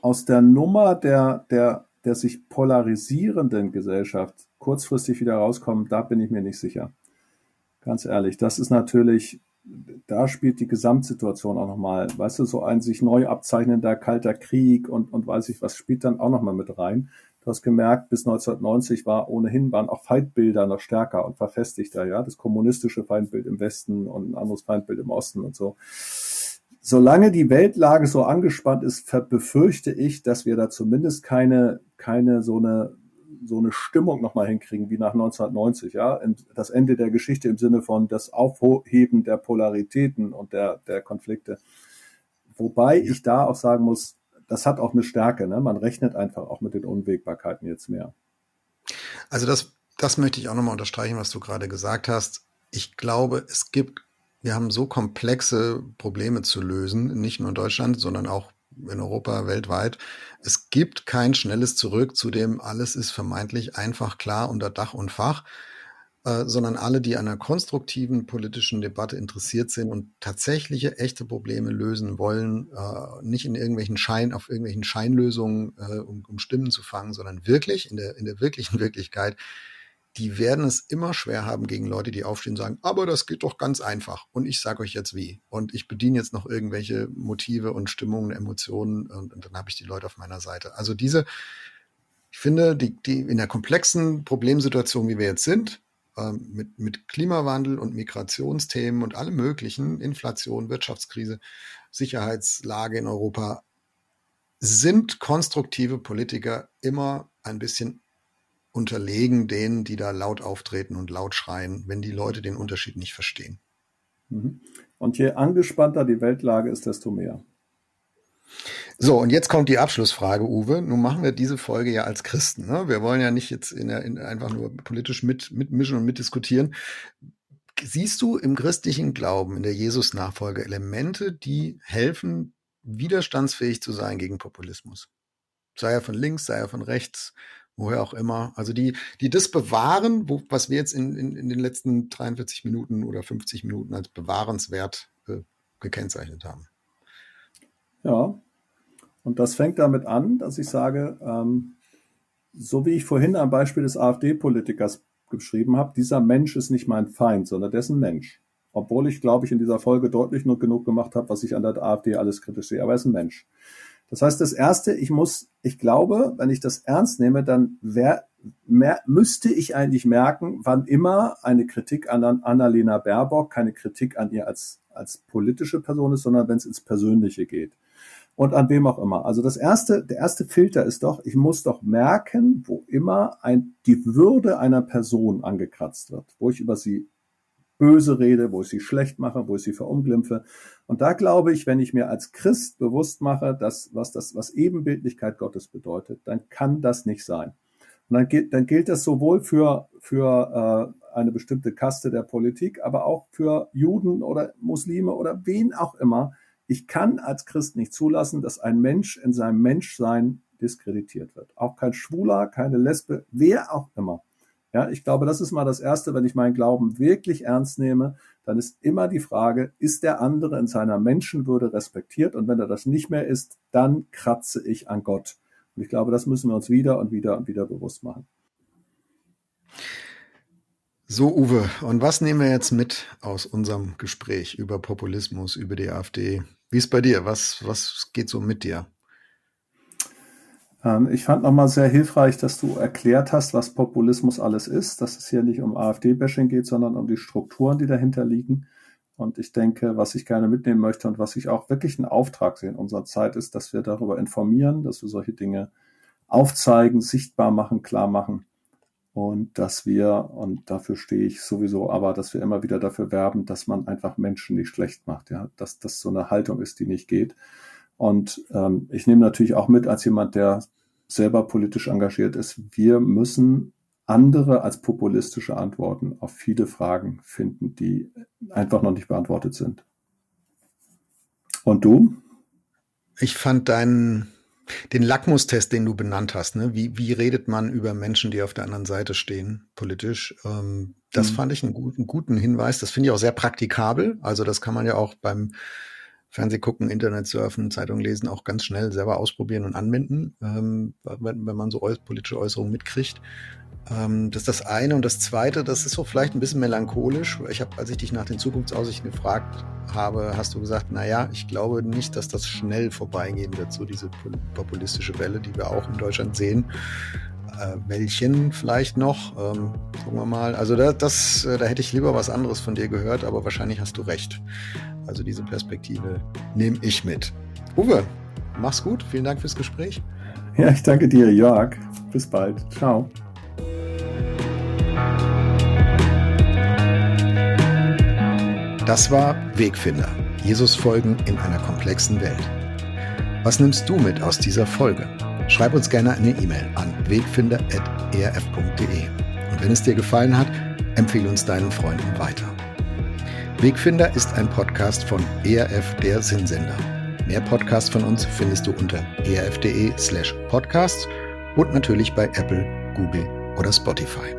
aus der Nummer der, der, der sich polarisierenden Gesellschaft kurzfristig wieder rauskommen, da bin ich mir nicht sicher. Ganz ehrlich, das ist natürlich da spielt die Gesamtsituation auch nochmal, weißt du, so ein sich neu abzeichnender kalter Krieg und, und weiß ich was, spielt dann auch nochmal mit rein. Du hast gemerkt, bis 1990 war ohnehin, waren auch Feindbilder noch stärker und verfestigter, ja, das kommunistische Feindbild im Westen und ein anderes Feindbild im Osten und so. Solange die Weltlage so angespannt ist, befürchte ich, dass wir da zumindest keine, keine so eine so eine Stimmung nochmal hinkriegen wie nach 1990, ja, das Ende der Geschichte im Sinne von das Aufheben der Polaritäten und der, der Konflikte. Wobei ich da auch sagen muss, das hat auch eine Stärke, ne? Man rechnet einfach auch mit den Unwägbarkeiten jetzt mehr. Also das, das möchte ich auch nochmal unterstreichen, was du gerade gesagt hast. Ich glaube, es gibt, wir haben so komplexe Probleme zu lösen, nicht nur in Deutschland, sondern auch in Europa, weltweit. Es gibt kein schnelles Zurück zu dem, alles ist vermeintlich einfach klar unter Dach und Fach, äh, sondern alle, die an einer konstruktiven politischen Debatte interessiert sind und tatsächliche echte Probleme lösen wollen, äh, nicht in irgendwelchen Schein, auf irgendwelchen Scheinlösungen, äh, um, um Stimmen zu fangen, sondern wirklich in der, in der wirklichen <laughs> Wirklichkeit die werden es immer schwer haben gegen Leute, die aufstehen und sagen, aber das geht doch ganz einfach. Und ich sage euch jetzt wie. Und ich bediene jetzt noch irgendwelche Motive und Stimmungen, Emotionen und, und dann habe ich die Leute auf meiner Seite. Also diese, ich finde, die, die in der komplexen Problemsituation, wie wir jetzt sind, ähm, mit, mit Klimawandel und Migrationsthemen und allem möglichen, Inflation, Wirtschaftskrise, Sicherheitslage in Europa, sind konstruktive Politiker immer ein bisschen unterlegen denen, die da laut auftreten und laut schreien, wenn die Leute den Unterschied nicht verstehen. Mhm. Und je angespannter die Weltlage ist, desto mehr. So, und jetzt kommt die Abschlussfrage, Uwe. Nun machen wir diese Folge ja als Christen. Ne? Wir wollen ja nicht jetzt in der, in einfach nur politisch mit, mitmischen und mitdiskutieren. Siehst du im christlichen Glauben, in der Jesus-Nachfolge Elemente, die helfen, widerstandsfähig zu sein gegen Populismus? Sei er von links, sei er von rechts, woher auch immer. Also die, die das bewahren, wo, was wir jetzt in, in, in den letzten 43 Minuten oder 50 Minuten als bewahrenswert äh, gekennzeichnet haben. Ja, und das fängt damit an, dass ich sage, ähm, so wie ich vorhin am Beispiel des AfD-Politikers geschrieben habe, dieser Mensch ist nicht mein Feind, sondern dessen Mensch. Obwohl ich, glaube ich, in dieser Folge deutlich nur genug gemacht habe, was ich an der AfD alles kritisch sehe. Aber er ist ein Mensch. Das heißt, das erste, ich muss, ich glaube, wenn ich das ernst nehme, dann wär, mehr, müsste ich eigentlich merken, wann immer eine Kritik an Annalena Baerbock keine Kritik an ihr als, als politische Person ist, sondern wenn es ins Persönliche geht. Und an wem auch immer. Also das erste, der erste Filter ist doch, ich muss doch merken, wo immer ein, die Würde einer Person angekratzt wird, wo ich über sie böse rede, wo ich sie schlecht mache, wo ich sie verunglimpfe. Und da glaube ich, wenn ich mir als Christ bewusst mache, dass was das, was Ebenbildlichkeit Gottes bedeutet, dann kann das nicht sein. Und dann gilt, dann gilt das sowohl für, für äh, eine bestimmte Kaste der Politik, aber auch für Juden oder Muslime oder wen auch immer. Ich kann als Christ nicht zulassen, dass ein Mensch in seinem Menschsein diskreditiert wird. Auch kein Schwuler, keine Lesbe, wer auch immer. Ja, ich glaube, das ist mal das Erste, wenn ich meinen Glauben wirklich ernst nehme, dann ist immer die Frage, ist der andere in seiner Menschenwürde respektiert? Und wenn er das nicht mehr ist, dann kratze ich an Gott. Und ich glaube, das müssen wir uns wieder und wieder und wieder bewusst machen. So, Uwe, und was nehmen wir jetzt mit aus unserem Gespräch über Populismus, über die AfD? Wie ist bei dir? Was, was geht so mit dir? Ähm, ich fand nochmal sehr hilfreich, dass du erklärt hast, was Populismus alles ist, dass es hier nicht um AfD-Bashing geht, sondern um die Strukturen, die dahinter liegen. Und ich denke, was ich gerne mitnehmen möchte und was ich auch wirklich einen Auftrag sehe in unserer Zeit ist, dass wir darüber informieren, dass wir solche Dinge aufzeigen, sichtbar machen, klar machen und dass wir, und dafür stehe ich sowieso, aber dass wir immer wieder dafür werben, dass man einfach Menschen nicht schlecht macht, ja, dass das so eine Haltung ist, die nicht geht. Und ähm, ich nehme natürlich auch mit als jemand, der selber politisch engagiert ist, wir müssen andere als populistische Antworten auf viele Fragen finden, die einfach noch nicht beantwortet sind. Und du? Ich fand deinen den Lackmustest, den du benannt hast, ne? wie, wie redet man über Menschen, die auf der anderen Seite stehen, politisch? Ähm, das mhm. fand ich einen guten, guten Hinweis. Das finde ich auch sehr praktikabel. Also das kann man ja auch beim Fernseh gucken, Internet surfen, Zeitung lesen auch ganz schnell selber ausprobieren und anwenden, ähm, wenn, wenn, man so politische Äußerungen mitkriegt. Ähm, das ist das eine. Und das zweite, das ist so vielleicht ein bisschen melancholisch. Ich habe, als ich dich nach den Zukunftsaussichten gefragt habe, hast du gesagt, naja, ich glaube nicht, dass das schnell vorbeigehen wird, so diese populistische Welle, die wir auch in Deutschland sehen. Äh, welchen vielleicht noch, ähm, sagen wir mal. Also da, das, äh, da hätte ich lieber was anderes von dir gehört, aber wahrscheinlich hast du recht. Also diese Perspektive nehme ich mit. Uwe, mach's gut. Vielen Dank fürs Gespräch. Ja, ich danke dir, Jörg. Bis bald. Ciao. Das war Wegfinder. Jesus folgen in einer komplexen Welt. Was nimmst du mit aus dieser Folge? Schreib uns gerne eine E-Mail an wegfinder.erf.de. Und wenn es dir gefallen hat, empfehle uns deinen Freunden weiter. Wegfinder ist ein Podcast von ERF der Sinnsender. Mehr Podcasts von uns findest du unter erf.de slash podcasts und natürlich bei Apple, Google oder Spotify.